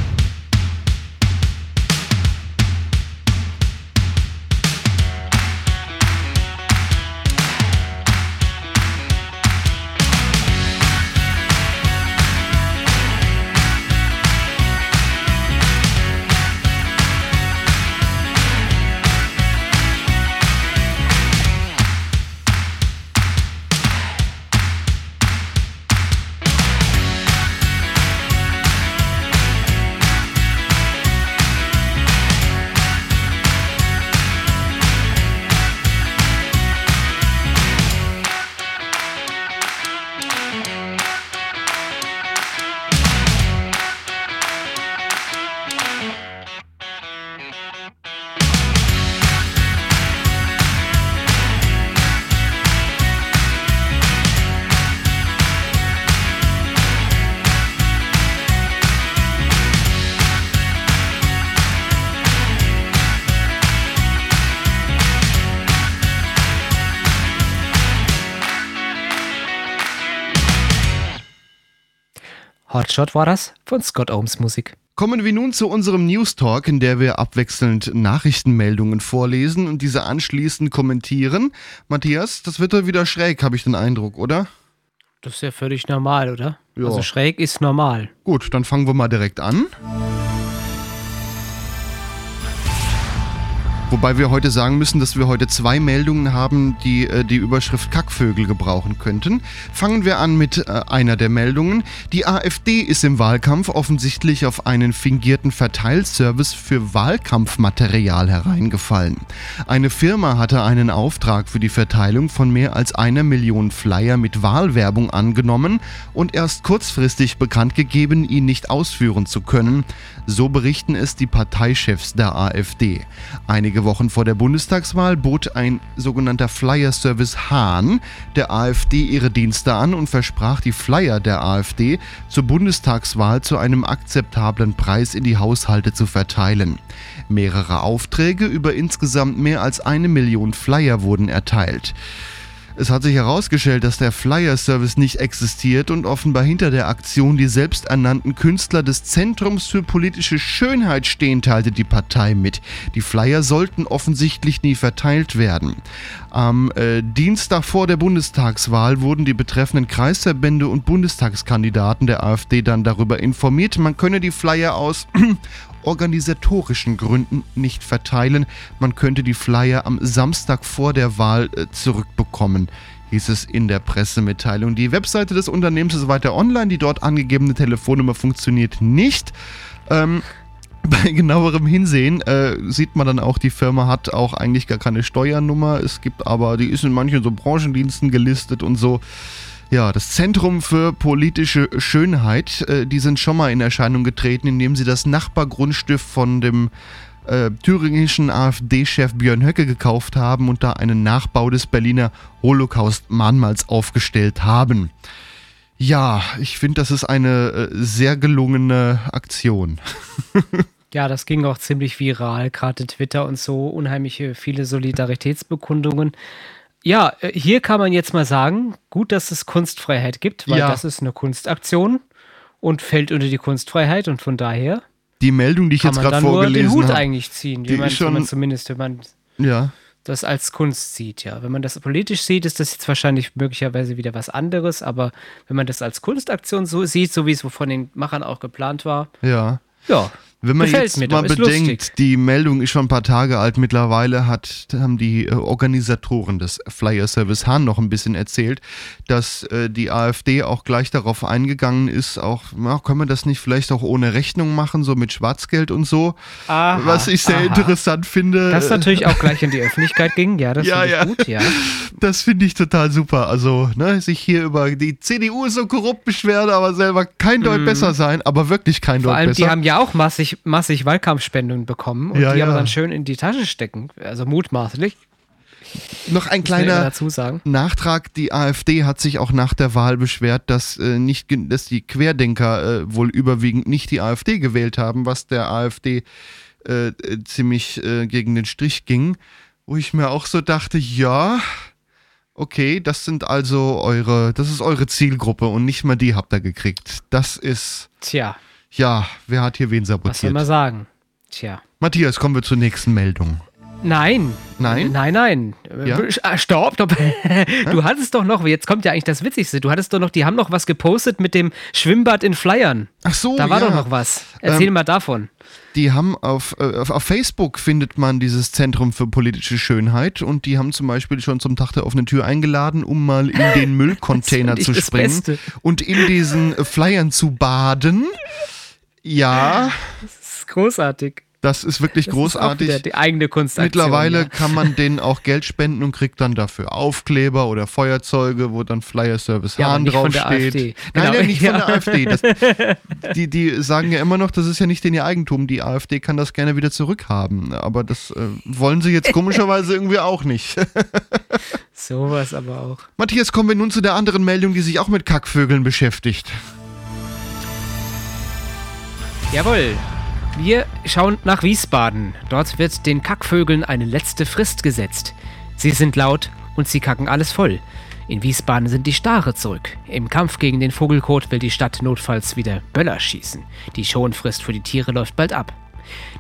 Hotshot war das von Scott Ohms Musik. Kommen wir nun zu unserem News Talk, in der wir abwechselnd Nachrichtenmeldungen vorlesen und diese anschließend kommentieren. Matthias, das wird doch wieder schräg, habe ich den Eindruck, oder? Das ist ja völlig normal, oder? Ja. Also schräg ist normal. Gut, dann fangen wir mal direkt an. Wobei wir heute sagen müssen, dass wir heute zwei Meldungen haben, die äh, die Überschrift Kackvögel gebrauchen könnten. Fangen wir an mit äh, einer der Meldungen. Die AfD ist im Wahlkampf offensichtlich auf einen fingierten Verteilservice für Wahlkampfmaterial hereingefallen. Eine Firma hatte einen Auftrag für die Verteilung von mehr als einer Million Flyer mit Wahlwerbung angenommen und erst kurzfristig bekannt gegeben, ihn nicht ausführen zu können. So berichten es die Parteichefs der AfD. Einige Wochen vor der Bundestagswahl bot ein sogenannter Flyer-Service Hahn der AfD ihre Dienste an und versprach die Flyer der AfD zur Bundestagswahl zu einem akzeptablen Preis in die Haushalte zu verteilen. Mehrere Aufträge über insgesamt mehr als eine Million Flyer wurden erteilt. Es hat sich herausgestellt, dass der Flyer-Service nicht existiert und offenbar hinter der Aktion die selbsternannten Künstler des Zentrums für politische Schönheit stehen, teilte die Partei mit. Die Flyer sollten offensichtlich nie verteilt werden. Am äh, Dienstag vor der Bundestagswahl wurden die betreffenden Kreisverbände und Bundestagskandidaten der AfD dann darüber informiert, man könne die Flyer aus [clears throat] organisatorischen Gründen nicht verteilen. Man könnte die Flyer am Samstag vor der Wahl äh, zurückbekommen hieß es in der Pressemitteilung. Die Webseite des Unternehmens ist weiter online. Die dort angegebene Telefonnummer funktioniert nicht. Ähm, [laughs] bei genauerem Hinsehen äh, sieht man dann auch, die Firma hat auch eigentlich gar keine Steuernummer. Es gibt aber, die ist in manchen so Branchendiensten gelistet und so. Ja, das Zentrum für politische Schönheit, äh, die sind schon mal in Erscheinung getreten, indem sie das Nachbargrundstück von dem äh, thüringischen AfD-Chef Björn Höcke gekauft haben und da einen Nachbau des Berliner Holocaust-Mahnmals aufgestellt haben. Ja, ich finde, das ist eine äh, sehr gelungene Aktion. [laughs] Ja, das ging auch ziemlich viral, gerade Twitter und so, unheimliche viele Solidaritätsbekundungen. Ja, äh, hier kann man jetzt mal sagen, gut, dass es Kunstfreiheit gibt, weil Ja. das ist eine Kunstaktion und fällt unter die Kunstfreiheit und von daher Die Meldung, die ich kann jetzt man gerade dann nur den vorgelesen Hut habe. eigentlich ziehen, die wenn man, schon- wenn man zumindest, wenn man Ja, das als Kunst sieht, ja. Wenn man das politisch sieht, ist das jetzt wahrscheinlich möglicherweise wieder was anderes, aber wenn man das als Kunstaktion so sieht, so wie es von den Machern auch geplant war, ja. ja, Wenn man Gefällt jetzt mir mal bedenkt, lustig. die Meldung ist schon ein paar Tage alt. Mittlerweile hat, haben die äh, Organisatoren des Flyer Service Hahn noch ein bisschen erzählt, dass äh, die AfD auch gleich darauf eingegangen ist, auch, ja, können wir das nicht vielleicht auch ohne Rechnung machen, so mit Schwarzgeld und so. Aha, was ich sehr aha. interessant finde. Das natürlich auch gleich in die Öffentlichkeit ging, ja, das [laughs] Ja, finde ich ja. gut, ja. Das finde ich total super. Also, ne, sich hier über die CDU ist so korrupt beschweren, aber selber kein Deut besser sein, aber wirklich kein Mhm. Vor Deut allem, besser. die haben ja auch massig, massig Wahlkampfspendungen bekommen und Ja, die aber ja. dann schön in die Tasche stecken, also mutmaßlich, noch ein kleiner dazu sagen. Nachtrag, die AfD hat sich auch nach der Wahl beschwert, dass, äh, nicht, dass die Querdenker äh, wohl überwiegend nicht die AfD gewählt haben, was der AfD äh, äh, ziemlich äh, gegen den Strich ging. Wo ich mir auch so dachte, ja, okay, das sind also eure, das ist eure Zielgruppe und nicht mal die habt ihr gekriegt. Das ist, Tja, ja, wer hat hier wen was soll sabotiert? man sagen? Tja. Matthias, kommen wir zur nächsten Meldung. Nein. Nein? Nein, nein. Ja? Äh, ah, Stopp, stopp. [laughs] Du hattest doch noch, jetzt kommt ja eigentlich das Witzigste, du hattest doch noch, die haben noch was gepostet mit dem Schwimmbad in Flyern. Ach so, Da war ja. doch noch was. Erzähl Ähm, mal davon. Die haben auf, äh, auf, auf Facebook findet man dieses Zentrum für politische Schönheit und die haben zum Beispiel schon zum Tag der offenen Tür eingeladen, um mal in [laughs] den Müllcontainer zu springen und in diesen äh, Flyern zu baden. Ja, Das ist großartig. das ist wirklich Das Ist auch großartig. wieder die eigene Kunstaktion. Mittlerweile ja. kann man denen auch Geld spenden und kriegt dann dafür Aufkleber oder Feuerzeuge, wo dann Flyer Service Ja, Hahn nicht von der draufsteht. AfD. Nein, Genau. nein, nicht Ja. von der [laughs] AfD. Das, die, die sagen ja immer noch, das ist ja nicht in ihr Eigentum. Die AfD kann das gerne wieder zurückhaben. Aber das äh, wollen sie jetzt komischerweise irgendwie auch nicht. [laughs] Sowas aber auch. Matthias, kommen wir nun zu der anderen Meldung, die sich auch mit Kackvögeln beschäftigt. Jawohl. Wir schauen nach Wiesbaden. Dort wird den Kackvögeln eine letzte Frist gesetzt. Sie sind laut und sie kacken alles voll. In Wiesbaden sind die Stare zurück. Im Kampf gegen den Vogelkot will die Stadt notfalls wieder Böller schießen. Die Schonfrist für die Tiere läuft bald ab.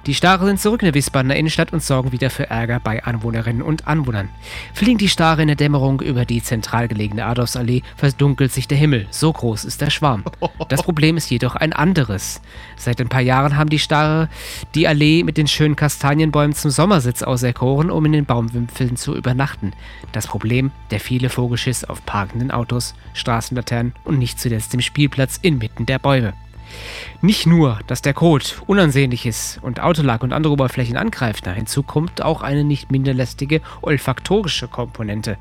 Die Stare sind zurück in der Wiesbadener Innenstadt und sorgen wieder für Ärger bei Anwohnerinnen und Anwohnern. Fliegen die Stare in der Dämmerung über die zentral gelegene Adolfsallee, verdunkelt sich der Himmel. So groß ist der Schwarm. Das Problem ist jedoch ein anderes. Seit ein paar Jahren haben die Stare die Allee mit den schönen Kastanienbäumen zum Sommersitz auserkoren, um in den Baumwipfeln zu übernachten. Das Problem, der viele Vogelschiss auf parkenden Autos, Straßenlaternen und nicht zuletzt dem Spielplatz inmitten der Bäume. Nicht nur, dass der Code unansehnlich ist und Autolack und andere Oberflächen angreift, na, hinzu kommt auch eine nicht minder lästige olfaktorische Komponente.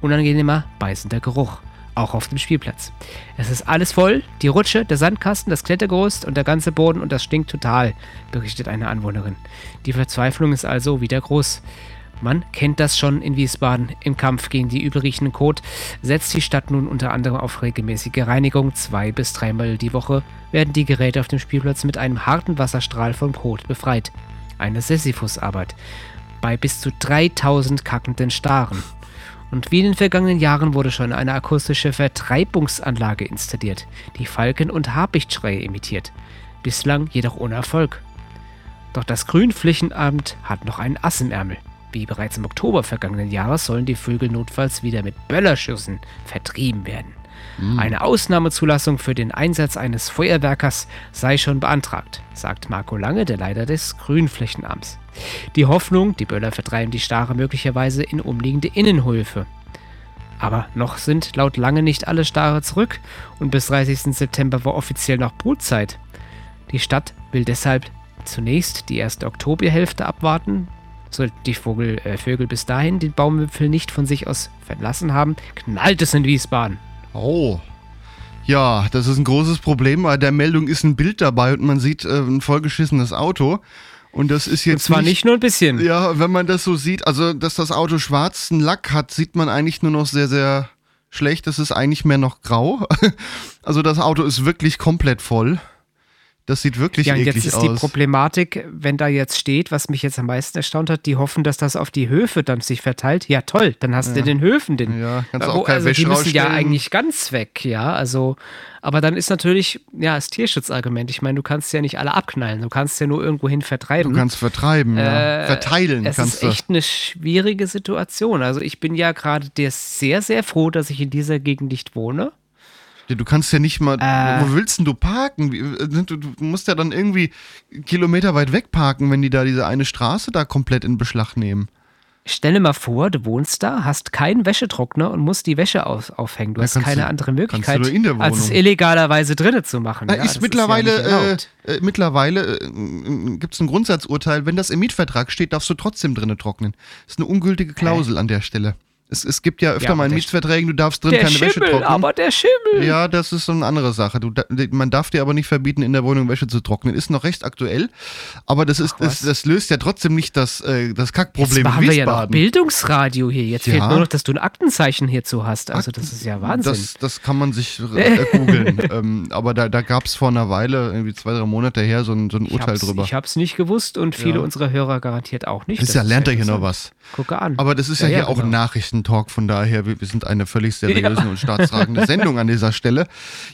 Unangenehmer, beißender Geruch. Auch auf dem Spielplatz. Es ist alles voll, die Rutsche, der Sandkasten, das Klettergerüst und der ganze Boden und das stinkt total, berichtet eine Anwohnerin. Die Verzweiflung ist also wieder groß. Man kennt das schon in Wiesbaden. Im Kampf gegen die übelriechenden Kot setzt die Stadt nun unter anderem auf regelmäßige Reinigung. Zwei bis dreimal die Woche werden die Geräte auf dem Spielplatz mit einem harten Wasserstrahl vom Kot befreit. Eine Sisyphusarbeit. Bei bis zu 3000 kackenden Staren. Und wie in den vergangenen Jahren wurde schon eine akustische Vertreibungsanlage installiert, die Falken- und Habichtschreie imitiert. Bislang jedoch ohne Erfolg. Doch das Grünflächenamt hat noch einen Ass im Ärmel. Wie bereits im Oktober vergangenen Jahres sollen die Vögel notfalls wieder mit Böllerschüssen vertrieben werden. Eine Ausnahmezulassung für den Einsatz eines Feuerwerkers sei schon beantragt, sagt Marco Lange, der Leiter des Grünflächenamts. Die Hoffnung, die Böller vertreiben die Stare möglicherweise in umliegende Innenhöfe. Aber noch sind laut Lange nicht alle Stare zurück und bis 30. September war offiziell noch Brutzeit. Die Stadt will deshalb zunächst die erste Oktoberhälfte abwarten. Sollten die Vogel, äh, Vögel bis dahin den Baumwipfel nicht von sich aus verlassen haben, knallt es in Wiesbaden. Oh. Ja, das ist ein großes Problem. Bei der Meldung ist ein Bild dabei und man sieht äh, ein vollgeschissenes Auto. Und das ist jetzt. Und zwar nicht nur ein bisschen. Ja, wenn man das so sieht, also dass das Auto schwarzen Lack hat, sieht man eigentlich nur noch sehr, sehr schlecht. Das ist eigentlich mehr noch grau. [laughs] Also das Auto ist wirklich komplett voll. Das sieht wirklich Ja, und eklig jetzt ist aus. die Problematik, wenn da jetzt steht, was mich jetzt am meisten erstaunt hat, die hoffen, dass das auf die Höfe dann sich verteilt. Ja, toll, dann hast du Ja. den Höfen den. Ja, kannst du Wo- auch kein also die Wäsche müssen ja eigentlich ganz weg, ja. Also, aber dann ist natürlich, ja, das Tierschutzargument. Ich meine, du kannst ja nicht alle abknallen, du kannst ja nur irgendwohin vertreiben. du kannst vertreiben, ja. Äh, Verteilen es kannst ist du. echt eine schwierige Situation. Also ich bin ja gerade sehr, sehr froh, dass ich in dieser Gegend nicht wohne. Ja, Du kannst ja nicht mal, Äh. wo willst denn du parken? Äh, Du, du musst ja dann irgendwie Kilometer weit weg parken, wenn die da diese eine Straße da komplett in Beschlag nehmen. Stell dir mal vor, du wohnst da, hast keinen Wäschetrockner und musst die Wäsche auf, aufhängen. Du Ja, hast keine du- andere Möglichkeit, als es illegalerweise drinnen zu machen. Na, ja, ist das mittlerweile, ja nicht äh, äh, mittlerweile äh, gibt es ein Grundsatzurteil, wenn das im Mietvertrag steht, darfst du trotzdem drinnen trocknen. ist eine ungültige Klausel an der Stelle. Es, es gibt ja öfter Ja, mal in Mietverträgen, du darfst drin keine Wäsche Schimmel, trocknen. aber der Schimmel. Ja, das ist so eine andere Sache. Du, man darf dir aber nicht verbieten, in der Wohnung Wäsche zu trocknen. Ist noch recht aktuell, aber das, ist, das, das löst ja trotzdem nicht das, äh, das Jetzt Kackproblem machen in wir ja noch. Bildungsradio hier. Jetzt fehlt Ja. nur noch, dass du ein Aktenzeichen hierzu hast. Also das ist ja Wahnsinn. Das, das kann man sich [laughs] äh, googeln. ähm, aber da, da gab es vor einer Weile, irgendwie zwei, drei Monate her, so ein, so ein Urteil hab's, drüber. ich hab's nicht gewusst und viele Ja. unserer Hörer garantiert auch nicht. ist ja, lernt er hier noch was. Gucke an. Aber das ist ja, Ja, hier auch ein. Nachrichtentalk, von daher, wir, wir sind eine völlig seriöse und staatstragende Sendung an dieser Stelle.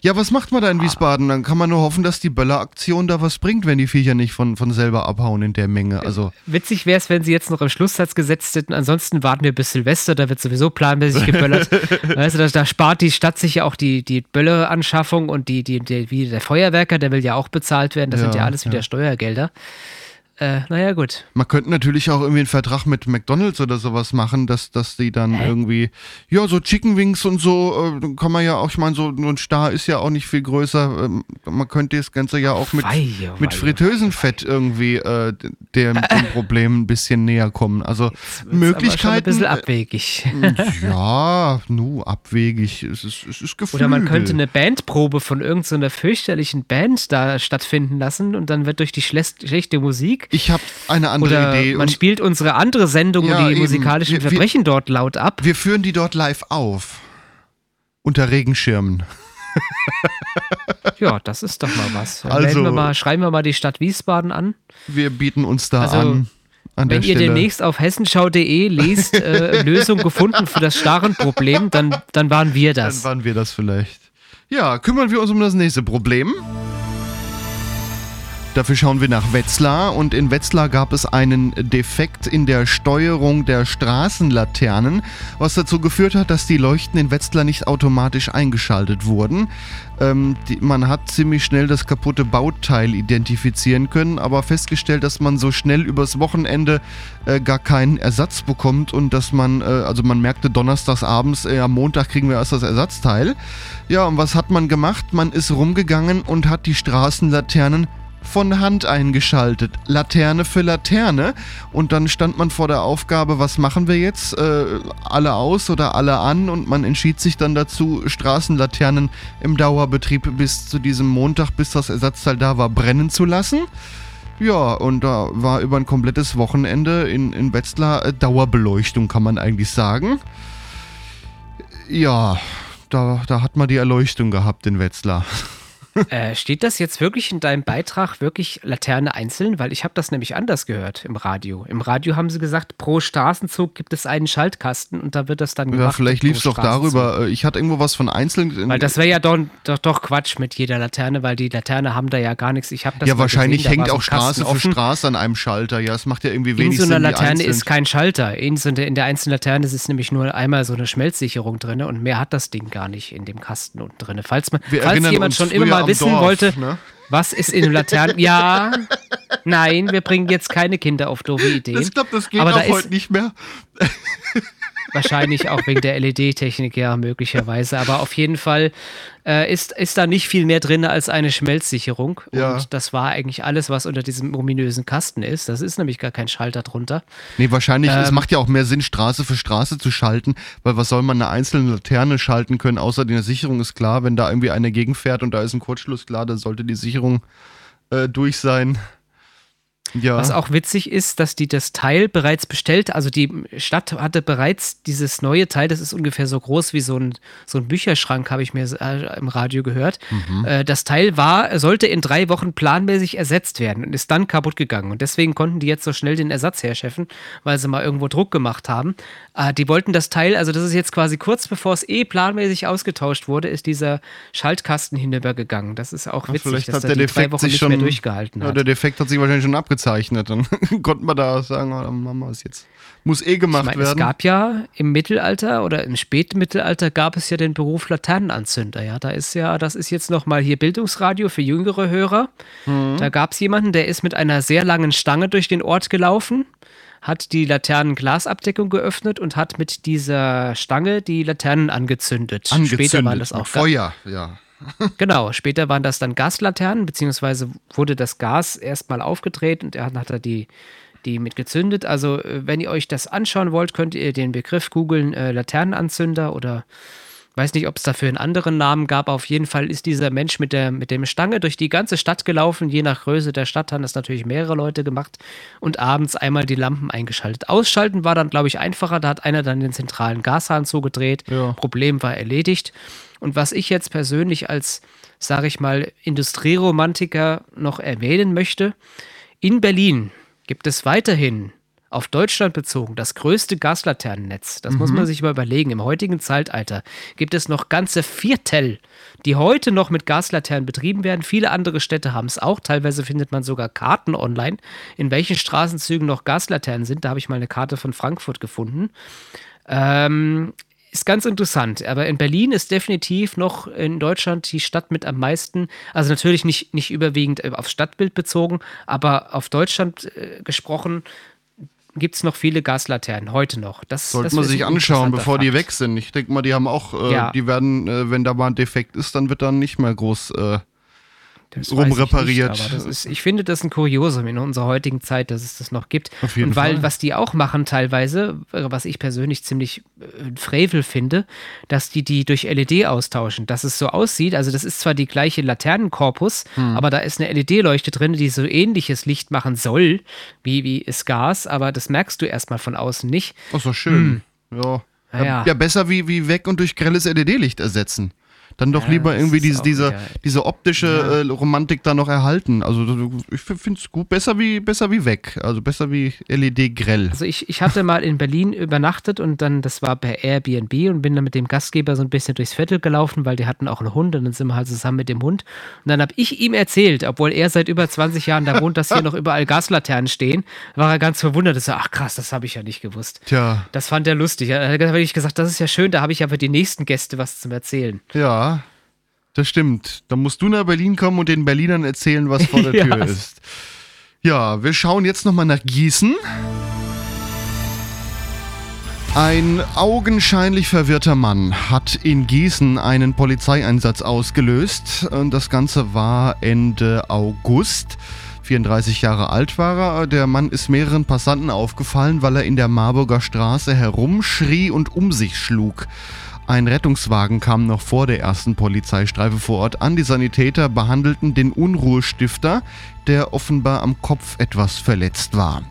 Ja, was macht man da in Wiesbaden? Dann kann man nur hoffen, dass die Böller-Aktion da was bringt, wenn die Viecher nicht von, von selber abhauen in der Menge. Also, Witzig wäre es, wenn sie jetzt noch im Schlusssatz gesetzt hätten. Ansonsten warten wir bis Silvester, da wird sowieso planmäßig geböllert. [laughs] weißt du, da, da spart die Stadt sich ja auch die, die Bölleranschaffung und die, die, die, wie der Feuerwerker, der will ja auch bezahlt werden. Das sind Ja, ja alles wieder ja. Steuergelder. Äh, naja, gut. man könnte natürlich auch irgendwie einen Vertrag mit McDonalds oder sowas machen, dass, dass die dann irgendwie, ja, so Chicken Wings und so, äh, kann man ja auch, ich meine, so, so ein Star ist ja auch nicht viel größer. Ähm, man könnte das Ganze ja auch mit, Wei, oh mit wei, Fritteusenfett irgendwie äh, dem, dem [laughs] Problem ein bisschen näher kommen. Also Aber schon ein Möglichkeiten. bisschen äh, abwegig. [laughs] Ja, nu, abwegig. Es ist, es ist Gefühl. Oder man könnte eine Bandprobe von irgendeiner fürchterlichen Band da stattfinden lassen und dann wird durch die schlecht- schlechte Musik Ich habe eine andere oder Idee. man spielt unsere andere Sendung Ja, und die eben. musikalischen Wir- wir- Verbrechen dort laut ab. wir führen die dort live auf. Unter Regenschirmen. Ja, das ist doch mal was. Dann Also- wir mal, schreiben wir mal die Stadt Wiesbaden an. Wir bieten uns da Also, an. An Wenn ihr demnächst auf hessenschau.de lest, äh, [laughs] Lösung gefunden für das Starrenproblem, dann, dann waren wir Dann das. waren wir das vielleicht. Ja, kümmern wir uns um das nächste Problem. Dafür schauen wir nach Wetzlar und in Wetzlar gab es einen Defekt in der Steuerung der Straßenlaternen, was dazu geführt hat, dass die Leuchten in Wetzlar nicht automatisch eingeschaltet wurden. Ähm, die, man hat ziemlich schnell das kaputte Bauteil identifizieren können, aber festgestellt, dass man so schnell übers Wochenende äh, gar keinen Ersatz bekommt und dass man, äh, also man merkte donnerstags abends, äh, am Montag kriegen wir erst das Ersatzteil. Ja, und was hat man gemacht? Man ist rumgegangen und hat die Straßenlaternen von Hand eingeschaltet. Laterne für Laterne. Und dann stand man vor der Aufgabe, was machen wir jetzt? Äh, alle aus oder alle an? Und man entschied sich dann dazu, Straßenlaternen im Dauerbetrieb bis zu diesem Montag, bis das Ersatzteil da war, brennen zu lassen. Ja, und da war über ein komplettes Wochenende in, in Wetzlar äh, Dauerbeleuchtung, kann man eigentlich sagen. Ja, da, da hat man die Erleuchtung gehabt in Wetzlar. [laughs] Äh, steht das jetzt wirklich in deinem Beitrag wirklich Laterne einzeln? Weil ich habe das nämlich anders gehört im Radio. Im Radio haben sie gesagt, pro Straßenzug gibt es einen Schaltkasten und da wird das dann Ja, gemacht. vielleicht pro lief es doch darüber. äh, Ich hatte irgendwo was von einzelnen. Weil das wäre ja doch, doch, doch Quatsch mit jeder Laterne, weil die Laterne haben da ja gar nichts. Ich habe das ja, mal wahrscheinlich gesehen, hängt auch so Kasten Straße für offen. Straße an einem Schalter. Ja, es macht ja irgendwie In wenig so einer Sinn. die Laterne einzeln- ist kein Schalter. In, so in der einzelnen Laterne ist es nämlich nur einmal so eine Schmelzsicherung drin und mehr hat das Ding gar nicht in dem Kasten unten drin. Falls, man, falls jemand schon immer früher mal wissen Dorf, wollte, ne? was ist in Laternen. [laughs] Ja, nein, wir bringen jetzt keine Kinder auf doofe Ideen. Ich glaube, das geht Aber da auch ist- heute nicht mehr. [laughs] Wahrscheinlich auch wegen der LED-Technik, ja, möglicherweise. Aber auf jeden Fall äh, ist, ist da nicht viel mehr drin als eine Schmelzsicherung. Ja. Und das war eigentlich alles, was unter diesem ominösen Kasten ist. Das ist nämlich gar kein Schalter drunter. Nee, wahrscheinlich, es Ähm, macht ja auch mehr Sinn, Straße für Straße zu schalten, weil was soll man eine einzelne Laterne schalten können, außer die Sicherung ist klar, wenn da irgendwie eine gegenfährt und da ist ein Kurzschluss klar, dann sollte die Sicherung äh, durch sein. Ja. Was auch witzig ist, dass die das Teil bereits bestellt, also die Stadt hatte bereits dieses neue Teil, das ist ungefähr so groß wie so ein, so ein Bücherschrank, habe ich mir äh, im Radio gehört. Mhm. Äh, das Teil war, sollte in drei Wochen planmäßig ersetzt werden und ist dann kaputt gegangen. Und deswegen konnten die jetzt so schnell den Ersatz herscheffen, weil sie mal irgendwo Druck gemacht haben. Äh, die wollten das Teil, also das ist jetzt quasi kurz bevor es eh planmäßig ausgetauscht wurde, ist dieser Schaltkasten hinübergegangen. Das ist auch Ja, witzig, vielleicht dass hat er der die drei Defekt Wochen sich nicht schon. mehr durchgehalten ja, hat. der Defekt hat sich wahrscheinlich schon abgezeichnet. Dann [laughs] konnte man da sagen, oh, wir es jetzt. Muss eh gemacht Ich meine, werden. es gab ja im Mittelalter oder im Spätmittelalter gab es ja den Beruf Laternenanzünder. Ja, da ist ja, das ist jetzt nochmal hier Bildungsradio für jüngere Hörer. Mhm. Da gab es jemanden, der ist mit einer sehr langen Stange durch den Ort gelaufen, hat die Laternenglasabdeckung geöffnet und hat mit dieser Stange die Laternen angezündet. Angezündet, Später waren das auch Feuer, ja. Genau, später waren das dann Gaslaternen, beziehungsweise wurde das Gas erstmal aufgedreht und er hat, hat er die, die mit gezündet. Also, äh, wenn ihr euch das anschauen wollt, könnt ihr den Begriff googeln, äh, Laternenanzünder oder weiß nicht, ob es dafür einen anderen Namen gab. Auf jeden Fall ist dieser Mensch mit der, mit dem Stange durch die ganze Stadt gelaufen. Je nach Größe der Stadt haben das natürlich mehrere Leute gemacht und abends einmal die Lampen eingeschaltet. Ausschalten war dann, glaube ich, einfacher. Da hat einer dann den zentralen Gashahn zugedreht. Ja. Problem war erledigt. Und was ich jetzt persönlich als, sage ich mal, Industrieromantiker noch erwähnen möchte, in Berlin gibt es weiterhin auf Deutschland bezogen das größte Gaslaternennetz. Das muss man sich mal überlegen. Im heutigen Zeitalter gibt es noch ganze Viertel, die heute noch mit Gaslaternen betrieben werden. Viele andere Städte haben es auch. Teilweise findet man sogar Karten online, in welchen Straßenzügen noch Gaslaternen sind. Da habe ich mal eine Karte von Frankfurt gefunden. Ähm, ist ganz interessant. Aber in Berlin ist definitiv noch in Deutschland die Stadt mit am meisten, also natürlich nicht, nicht überwiegend äh, aufs Stadtbild bezogen, aber auf Deutschland äh, gesprochen gibt es noch viele Gaslaternen, heute noch. Das, Sollte das man sich anschauen, bevor die Fakt. weg sind. Ich denke mal, die haben auch, äh, Ja. die werden, äh, wenn da mal ein Defekt ist, dann wird dann nicht mehr groß äh, Das rumrepariert. Ich, nicht, aber das ist, ich finde das ein Kuriosum in unserer heutigen Zeit, dass es das noch gibt. Auf jeden Und weil, Fall. was die auch machen teilweise, was ich persönlich ziemlich äh, frevel finde, dass die die durch LED austauschen. Dass es so aussieht, also das ist zwar die gleiche Laternenkorpus, Hm. aber da ist eine LED-Leuchte drin, die so ähnliches Licht machen soll, wie, wie ist Gas, aber das merkst du erstmal von außen nicht. Ach so, schön. Ja. Ja, Ja, ja. ja, besser wie, wie weg und durch grelles LED-Licht ersetzen. Dann doch Ja, lieber irgendwie ist diese, diese, wieder- diese optische äh, Romantik da noch erhalten. Also ich finde es gut, besser wie, besser wie weg. Also besser wie LED-grell. Also ich, ich hatte mal in Berlin übernachtet und dann, das war bei Airbnb und bin dann mit dem Gastgeber so ein bisschen durchs Viertel gelaufen, weil die hatten auch einen Hund und dann sind wir halt zusammen mit dem Hund. Und dann habe ich ihm erzählt, obwohl er seit über 20 Jahren da wohnt, dass hier noch überall Gaslaternen stehen, war er ganz verwundert. Er so, ach krass, das habe ich ja nicht gewusst. Tja, Das fand er lustig. Er hat wirklich gesagt, das ist ja schön, da habe ich ja für die nächsten Gäste was zum Erzählen. ja, das stimmt. Da musst du nach Berlin kommen und den Berlinern erzählen, was vor der. [laughs] Tür ist. Ja, wir schauen jetzt nochmal nach Gießen. Ein augenscheinlich verwirrter Mann hat in Gießen einen Polizeieinsatz ausgelöst. Und Das Ganze war Ende August. 34 Jahre alt war er. Der Mann ist mehreren Passanten aufgefallen, weil er in der Marburger Straße herumschrie und um sich schlug. Ein Rettungswagen kam noch vor der ersten Polizeistreife vor Ort an. Die Sanitäter behandelten den Unruhestifter, der offenbar am Kopf etwas verletzt war.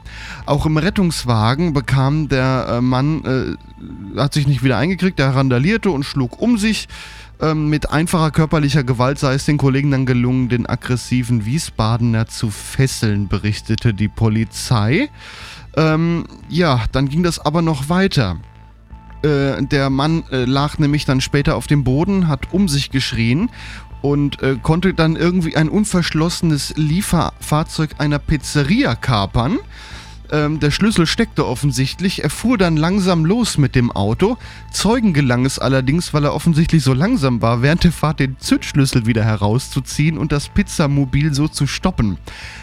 Auch im Rettungswagen bekam der äh, Mann, äh, hat sich nicht wieder eingekriegt, er randalierte und schlug um sich. Ähm, mit einfacher körperlicher Gewalt sei es den Kollegen dann gelungen, den aggressiven Wiesbadener zu fesseln, berichtete die Polizei. Ähm, ja, dann ging das aber noch weiter. Äh, der Mann äh, lag nämlich dann später auf dem Boden, hat um sich geschrien und äh, konnte dann irgendwie ein unverschlossenes Lieferfahrzeug einer Pizzeria kapern. Ähm, der Schlüssel steckte offensichtlich. Er fuhr dann langsam los mit dem Auto. Zeugen gelang es allerdings, weil er offensichtlich so langsam war, während der Fahrt den Zündschlüssel wieder herauszuziehen und das Pizzamobil so zu stoppen.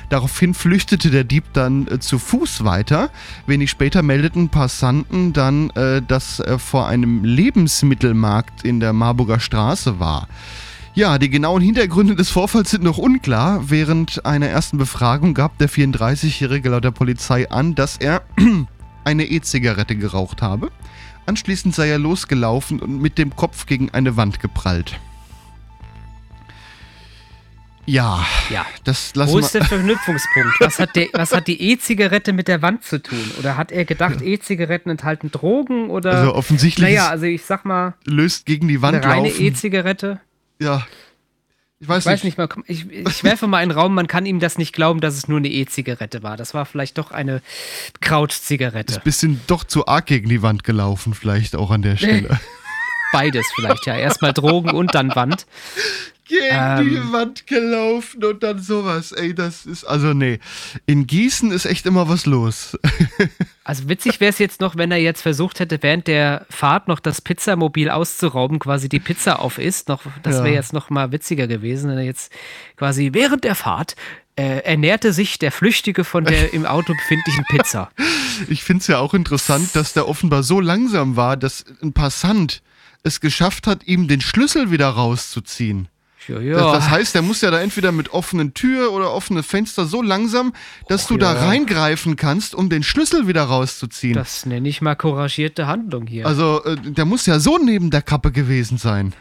Daraufhin flüchtete der Dieb dann äh, zu Fuß weiter. Wenig später meldeten Passanten dann, äh, dass er vor einem Lebensmittelmarkt in der Marburger Straße war. Ja, die genauen Hintergründe des Vorfalls sind noch unklar. Während einer ersten Befragung gab der 34-Jährige laut der Polizei an, dass er [clears throat] eine E-Zigarette geraucht habe. Anschließend sei er losgelaufen und mit dem Kopf gegen eine Wand geprallt. Ja, Ja. das lassen Wo ist der Verknüpfungspunkt? Was hat, der, was hat die E-Zigarette mit der Wand zu tun? Oder hat er gedacht, E-Zigaretten enthalten Drogen? Oder Also offensichtlich naja, also ich sag mal, löst gegen die Wand eine reine. E-Zigarette. Ja. Ich weiß, Ich weiß nicht mal, komm, ich, ich werfe mal einen Raum, man kann ihm das nicht glauben, dass es nur eine E-Zigarette war. Das war vielleicht doch eine Krautzigarette. Bisschen doch zu arg gegen die Wand gelaufen, vielleicht auch an der Stelle. [laughs] Beides vielleicht, ja. Erstmal Drogen und dann Wand. gegen Ähm. die Wand gelaufen und dann sowas. Ey, das ist, also nee. In Gießen ist echt immer was los. [laughs] Also witzig wäre es jetzt noch, wenn er jetzt versucht hätte, während der Fahrt noch das Pizzamobil auszurauben, quasi die Pizza auf isst. Noch, das Ja. wäre jetzt noch mal witziger gewesen, wenn er jetzt quasi während der Fahrt äh, ernährte sich der Flüchtige von der im Auto befindlichen Pizza. [laughs] Ich finde es ja auch interessant, dass der offenbar so langsam war, dass ein Passant es geschafft hat, ihm den Schlüssel wieder rauszuziehen. Ja, Das, ja. das heißt, der muss ja da entweder mit offenen Tür oder offene Fenster so langsam, dass du da ja. reingreifen kannst, um den Schlüssel wieder rauszuziehen. das nenne ich mal couragierte Handlung hier. also, äh, der muss ja so neben der Kappe gewesen sein.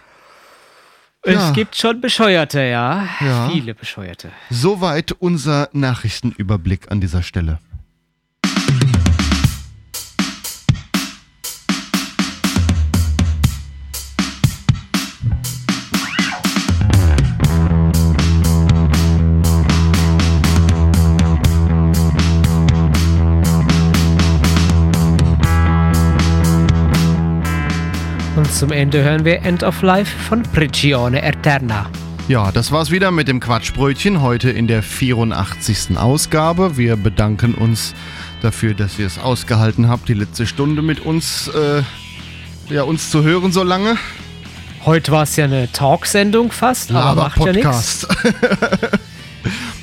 ja. Es gibt schon Bescheuerte, ja. Ja. Viele Bescheuerte. Soweit unser Nachrichtenüberblick an dieser Stelle. Und zum Ende hören wir End of Life von Prigione Eterna. Ja, das war's wieder mit dem Quatschbrötchen heute in der 84. Ausgabe. Wir bedanken uns dafür, dass ihr es ausgehalten habt, die letzte Stunde mit uns, äh, ja, uns zu hören so lange. Heute war es ja eine Talksendung fast, aber macht ja nichts. [laughs]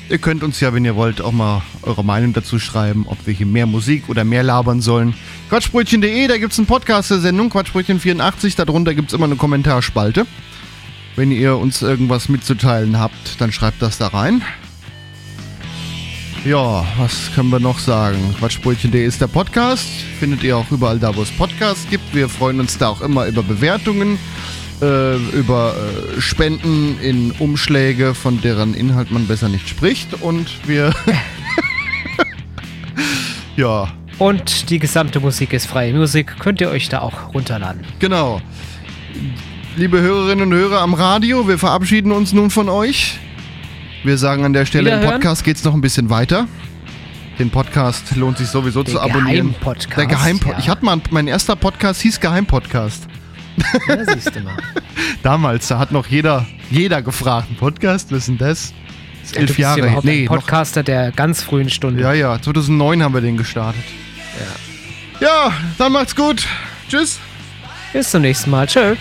Ihr könnt uns ja, wenn ihr wollt, auch mal eure Meinung dazu schreiben, ob wir hier mehr Musik oder mehr labern sollen. Quatschbrötchen.de, da gibt's einen Podcast der Sendung, Quatschbrötchen 84, darunter gibt's immer eine Kommentarspalte. Wenn ihr uns irgendwas mitzuteilen habt, dann schreibt das da rein. Ja, was können wir noch sagen? Quatschbrötchen.de ist der Podcast. Findet ihr auch überall da, wo es Podcasts gibt. Wir freuen uns da auch immer über Bewertungen, äh, über äh, Spenden in Umschläge, von deren Inhalt man besser nicht spricht. Und wir. [laughs] ja, Und die gesamte Musik ist freie Musik. Könnt ihr euch da auch runterladen. genau. Liebe Hörerinnen und Hörer am Radio, wir verabschieden uns nun von euch. Wir sagen an der Stelle, im. Podcast geht es noch ein bisschen weiter. Den Podcast lohnt sich sowieso zu Der abonnieren. Geheimpodcast, Der Geheimpodcast. ja. Ich hatte mal, mein erster Podcast hieß Geheimpodcast. Ja, siehst du mal. [laughs] Damals, da hat noch jeder, jeder gefragt, ein Podcast, was ist denn das? Das Ja, elf Jahre her. Nee, ein noch, Podcaster der ganz frühen Stunde. ja, ja, 2009 haben wir den gestartet. Ja. Ja, dann macht's gut. Tschüss. Bis zum nächsten Mal. Tschö.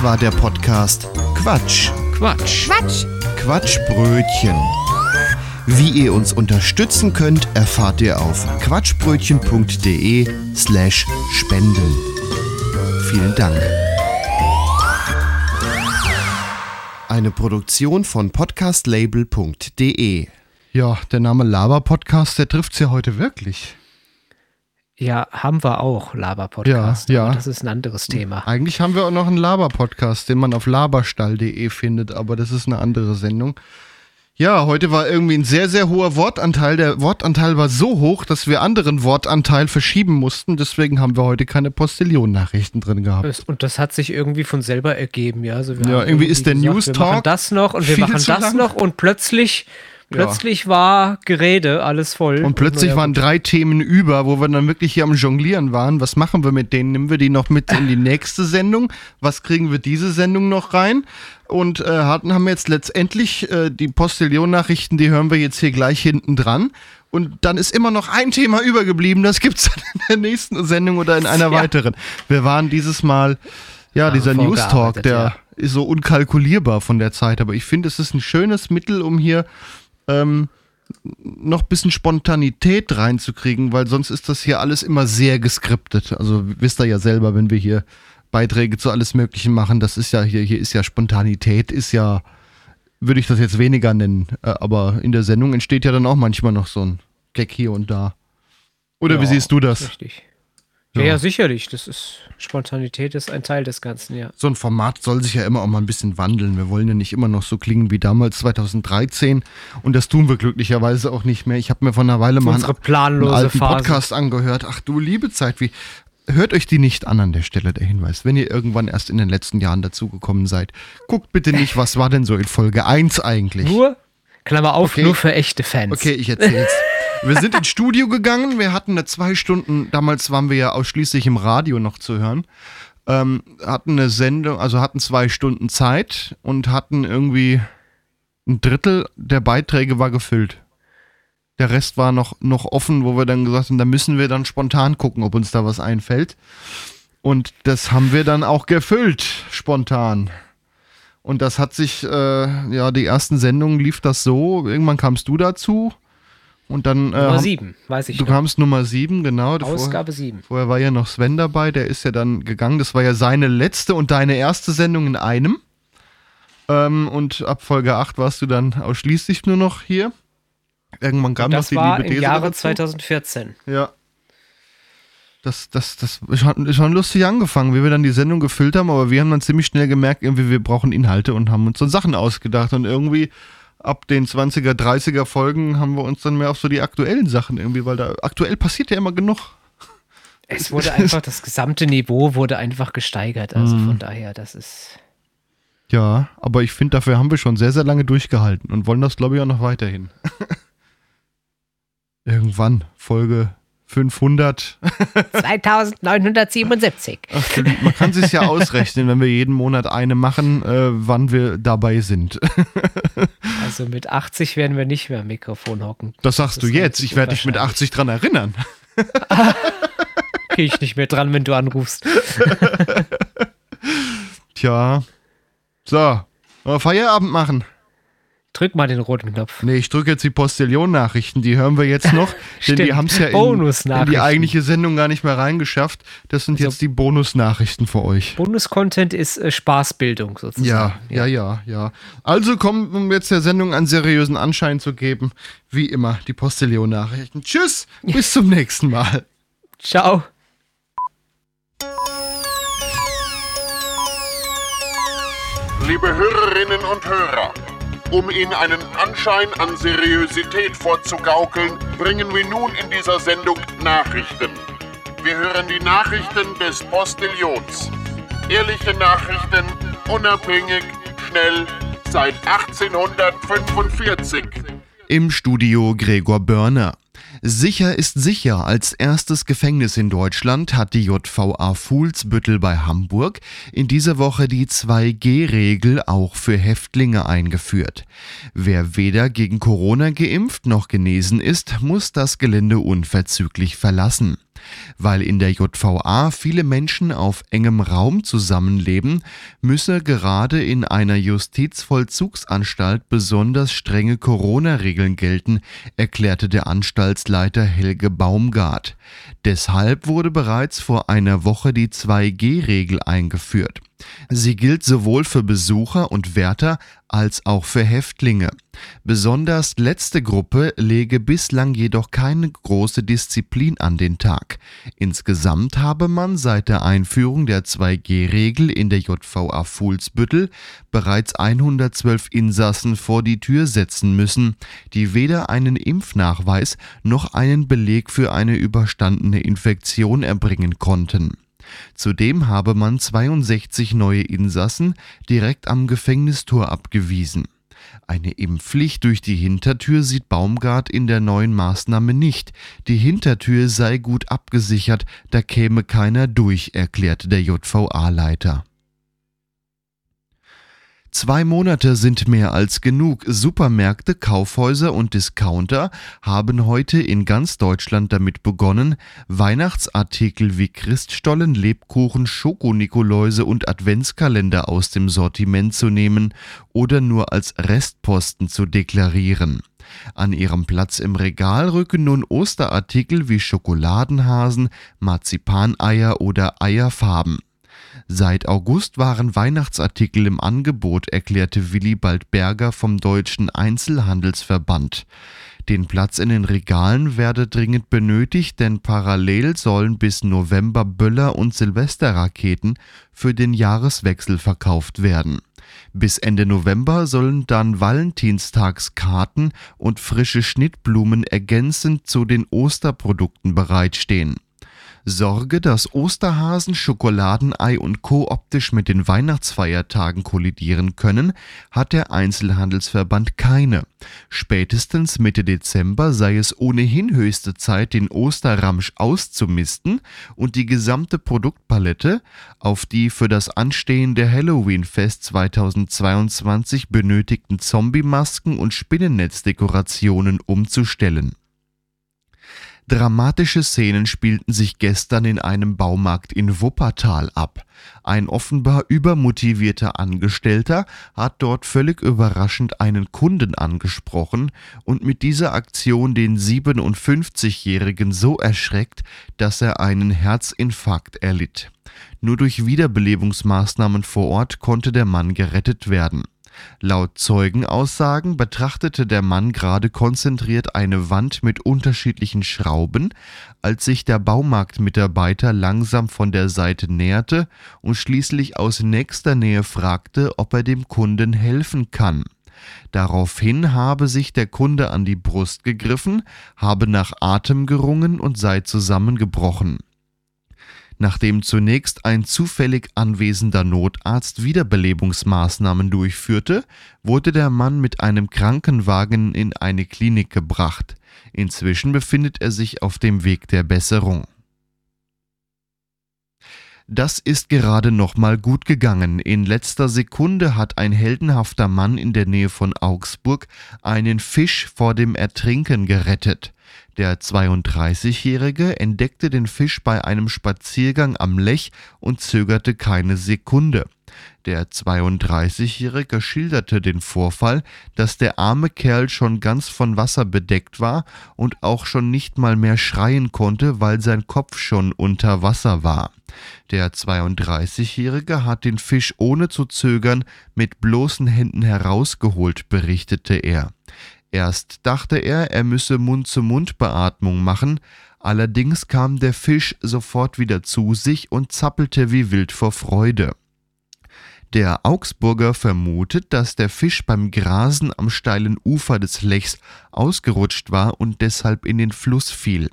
Das war der Podcast Quatsch. Quatsch. Quatsch. Quatschbrötchen. Wie ihr uns unterstützen könnt, erfahrt ihr auf quatschbrötchen.de slash spenden. Vielen Dank. Eine Produktion von podcastlabel.de Ja, der Name Laber-Podcast, der trifft's ja heute wirklich. Ja, haben wir auch, Laber-Podcast. Ja, ja. Das ist ein anderes Thema. Eigentlich haben wir auch noch einen Laber-Podcast, den man auf laberstall.de findet, aber das ist eine andere Sendung. Ja, heute war irgendwie ein sehr, sehr hoher Wortanteil. Der Wortanteil war so hoch, dass wir anderen Wortanteil verschieben mussten. Deswegen haben wir heute keine Postillon-Nachrichten drin gehabt. Und das hat sich irgendwie von selber ergeben, ja. Also wir Ja, haben irgendwie ist der gesagt, News Wir machen das noch und wir machen das lang. noch und plötzlich, plötzlich war Gerede alles voll. Und plötzlich waren drei Themen über, wo wir dann wirklich hier am Jonglieren waren. Was machen wir mit denen? Nehmen wir die noch mit in die nächste Sendung? Was kriegen wir diese Sendung noch rein? Und äh, hatten haben jetzt letztendlich äh, die Postillon-Nachrichten, die hören wir jetzt hier gleich hinten dran. Und dann ist immer noch ein Thema übergeblieben. Das gibt's dann in der nächsten Sendung oder in einer Ja. weiteren. Wir waren dieses Mal, ja, Ja, dieser News Talk, der ja. ist so unkalkulierbar von der Zeit. Aber ich finde, es ist ein schönes Mittel, um hier ähm, noch ein bisschen Spontanität reinzukriegen, weil sonst ist das hier alles immer sehr geskriptet. Also wisst ihr ja selber, wenn wir hier Beiträge zu alles Mögliche machen, das ist ja hier, hier ist ja Spontanität, ist ja, würde ich das jetzt weniger nennen, äh, aber in der Sendung entsteht ja dann auch manchmal noch so ein Gag hier und da. Oder wie Ja, siehst du das? Richtig. Ja, ja, sicherlich. Das ist Spontanität ist ein Teil des Ganzen, ja. So ein Format soll sich ja immer auch mal ein bisschen wandeln. Wir wollen ja nicht immer noch so klingen wie damals 2013 und das tun wir glücklicherweise auch nicht mehr. Ich habe mir vor einer Weile mal Unsere einen, planlose einen alten Phase. Podcast angehört. Ach du liebe Zeit, wie hört euch die nicht an an der Stelle der Hinweis, wenn ihr irgendwann erst in den letzten Jahren dazugekommen seid. Guckt bitte nicht, was war denn so in Folge 1 eigentlich? Nur, Klammer auf, Okay. nur für echte Fans. Okay, ich erzähl's. [laughs] Wir sind ins Studio gegangen, wir hatten eine zwei Stunden, damals waren wir ja ausschließlich im Radio noch zu hören, ähm, hatten eine Sendung, also hatten zwei Stunden Zeit und hatten irgendwie ein Drittel der Beiträge war gefüllt. Der Rest war noch, noch offen, wo wir dann gesagt haben, da müssen wir dann spontan gucken, ob uns da was einfällt. Und das haben wir dann auch gefüllt, spontan. Und das hat sich, äh, ja, die ersten Sendungen lief das so. Irgendwann kamst du dazu. Und dann. Äh, Nummer haben- sieben, weiß ich Du noch. kamst Nummer sieben, genau. Vorher- Ausgabe sieben. Vorher war ja noch Sven dabei, der ist ja dann gegangen. Das war ja seine letzte und deine erste Sendung in einem. Ähm, und ab Folge 8 warst du dann ausschließlich nur noch hier. Irgendwann kam Und noch das die war liebe im Jahre dazu. 2014. Ja. Das, das, das ist schon, ist schon lustig angefangen, wie wir dann die Sendung gefüllt haben, aber wir haben dann ziemlich schnell gemerkt, irgendwie wir brauchen Inhalte und haben uns so Sachen ausgedacht und irgendwie ab den 20er, 30er Folgen haben wir uns dann mehr auf so die aktuellen Sachen irgendwie, weil da aktuell passiert ja immer genug. Es wurde einfach, das gesamte Niveau wurde einfach gesteigert. Also Mhm. von daher, das ist. Ja, aber ich finde, dafür haben wir schon sehr, sehr lange durchgehalten und wollen das, glaube ich, auch noch weiterhin. [laughs] Irgendwann, Folge 500. 2977. [laughs] Ach, man kann sich ja [laughs] ausrechnen, wenn wir jeden Monat eine machen, äh, wann wir dabei sind. Also mit 80 werden wir nicht mehr am Mikrofon hocken. Das sagst Das du jetzt. Ich werde dich mit unwahrscheinlich. 80 dran erinnern. [laughs] Gehe ich nicht mehr dran, wenn du anrufst. [laughs] Tja. So. Feierabend machen? Drück mal den roten Knopf. Nee, ich drücke jetzt die Postillon-Nachrichten, die hören wir jetzt [laughs] noch. denn die haben es ja in, in Bonusnachrichten. die eigentliche Sendung gar nicht mehr reingeschafft. Das sind Also- jetzt die Bonusnachrichten für euch. Bonus-Content ist äh, Spaßbildung sozusagen. Ja, ja, ja, ja. Also kommen, um jetzt der Sendung einen seriösen Anschein zu geben, wie immer, die Postillon-Nachrichten. Tschüss, bis zum nächsten Mal. Ciao. Liebe Hörerinnen und Hörer, um Ihnen einen Anschein an Seriosität vorzugaukeln, bringen wir nun in dieser Sendung Nachrichten. Wir hören die Nachrichten des Postillions. Ehrliche Nachrichten, unabhängig, schnell, seit 1845. Im Studio Gregor Börner. Sicher ist sicher. Als erstes Gefängnis in Deutschland hat die JVA Fuhlsbüttel bei Hamburg in dieser Woche die 2G-Regel auch für Häftlinge eingeführt. Wer weder gegen Corona geimpft noch genesen ist, muss das Gelände unverzüglich verlassen. Weil in der JVA viele Menschen auf engem Raum zusammenleben, müsse gerade in einer Justizvollzugsanstalt besonders strenge Corona-Regeln gelten, erklärte der Anstaltsleiter Helge Baumgart. Deshalb wurde bereits vor einer Woche die 2G-Regel eingeführt. Sie gilt sowohl für Besucher und Wärter als auch für Häftlinge. Besonders letzte Gruppe lege bislang jedoch keine große Disziplin an den Tag. Insgesamt habe man seit der Einführung der 2G-Regel in der JVA Fuhlsbüttel bereits 112 Insassen vor die Tür setzen müssen, die weder einen Impfnachweis noch einen Beleg für eine überstandene Infektion erbringen konnten. Zudem habe man 62 neue Insassen direkt am Gefängnistor abgewiesen. Eine Impfpflicht durch die Hintertür sieht Baumgart in der neuen Maßnahme nicht. Die Hintertür sei gut abgesichert, da käme keiner durch, erklärte der JVA-Leiter. Zwei Monate sind mehr als genug. Supermärkte, Kaufhäuser und Discounter haben heute in ganz Deutschland damit begonnen, Weihnachtsartikel wie Christstollen, Lebkuchen, Schokonikoläuse und Adventskalender aus dem Sortiment zu nehmen oder nur als Restposten zu deklarieren. An ihrem Platz im Regal rücken nun Osterartikel wie Schokoladenhasen, Marzipaneier oder Eierfarben. Seit August waren Weihnachtsartikel im Angebot, erklärte Willibald Berger vom Deutschen Einzelhandelsverband. Den Platz in den Regalen werde dringend benötigt, denn parallel sollen bis November Böller und Silvesterraketen für den Jahreswechsel verkauft werden. Bis Ende November sollen dann Valentinstagskarten und frische Schnittblumen ergänzend zu den Osterprodukten bereitstehen. Sorge, dass Osterhasen, Schokoladenei und Co. optisch mit den Weihnachtsfeiertagen kollidieren können, hat der Einzelhandelsverband keine. Spätestens Mitte Dezember sei es ohnehin höchste Zeit, den Osterramsch auszumisten und die gesamte Produktpalette auf die für das anstehende Halloween-Fest 2022 benötigten Zombie-Masken und Spinnennetzdekorationen umzustellen. Dramatische Szenen spielten sich gestern in einem Baumarkt in Wuppertal ab. Ein offenbar übermotivierter Angestellter hat dort völlig überraschend einen Kunden angesprochen und mit dieser Aktion den 57-Jährigen so erschreckt, dass er einen Herzinfarkt erlitt. Nur durch Wiederbelebungsmaßnahmen vor Ort konnte der Mann gerettet werden. Laut Zeugenaussagen betrachtete der Mann gerade konzentriert eine Wand mit unterschiedlichen Schrauben, als sich der Baumarktmitarbeiter langsam von der Seite näherte und schließlich aus nächster Nähe fragte, ob er dem Kunden helfen kann. Daraufhin habe sich der Kunde an die Brust gegriffen, habe nach Atem gerungen und sei zusammengebrochen. Nachdem zunächst ein zufällig anwesender Notarzt Wiederbelebungsmaßnahmen durchführte, wurde der Mann mit einem Krankenwagen in eine Klinik gebracht. Inzwischen befindet er sich auf dem Weg der Besserung. Das ist gerade noch mal gut gegangen. In letzter Sekunde hat ein heldenhafter Mann in der Nähe von Augsburg einen Fisch vor dem Ertrinken gerettet. Der 32-Jährige entdeckte den Fisch bei einem Spaziergang am Lech und zögerte keine Sekunde. Der 32-Jährige schilderte den Vorfall, dass der arme Kerl schon ganz von Wasser bedeckt war und auch schon nicht mal mehr schreien konnte, weil sein Kopf schon unter Wasser war. Der 32-Jährige hat den Fisch ohne zu zögern mit bloßen Händen herausgeholt, berichtete er. Erst dachte er, er müsse Mund-zu-Mund-Beatmung machen, allerdings kam der Fisch sofort wieder zu sich und zappelte wie wild vor Freude. Der Augsburger vermutet, dass der Fisch beim Grasen am steilen Ufer des Lechs ausgerutscht war und deshalb in den Fluss fiel.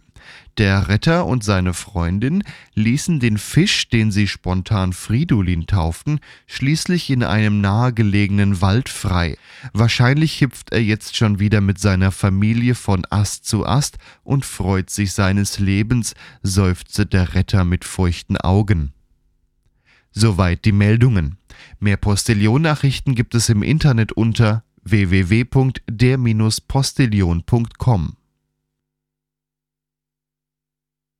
Der Retter und seine Freundin ließen den Fisch, den sie spontan Fridolin tauften, schließlich in einem nahegelegenen Wald frei. Wahrscheinlich hüpft er jetzt schon wieder mit seiner Familie von Ast zu Ast und freut sich seines Lebens, seufzte der Retter mit feuchten Augen. Soweit die Meldungen. Mehr Postillon-Nachrichten gibt es im Internet unter www.der-postillon.com.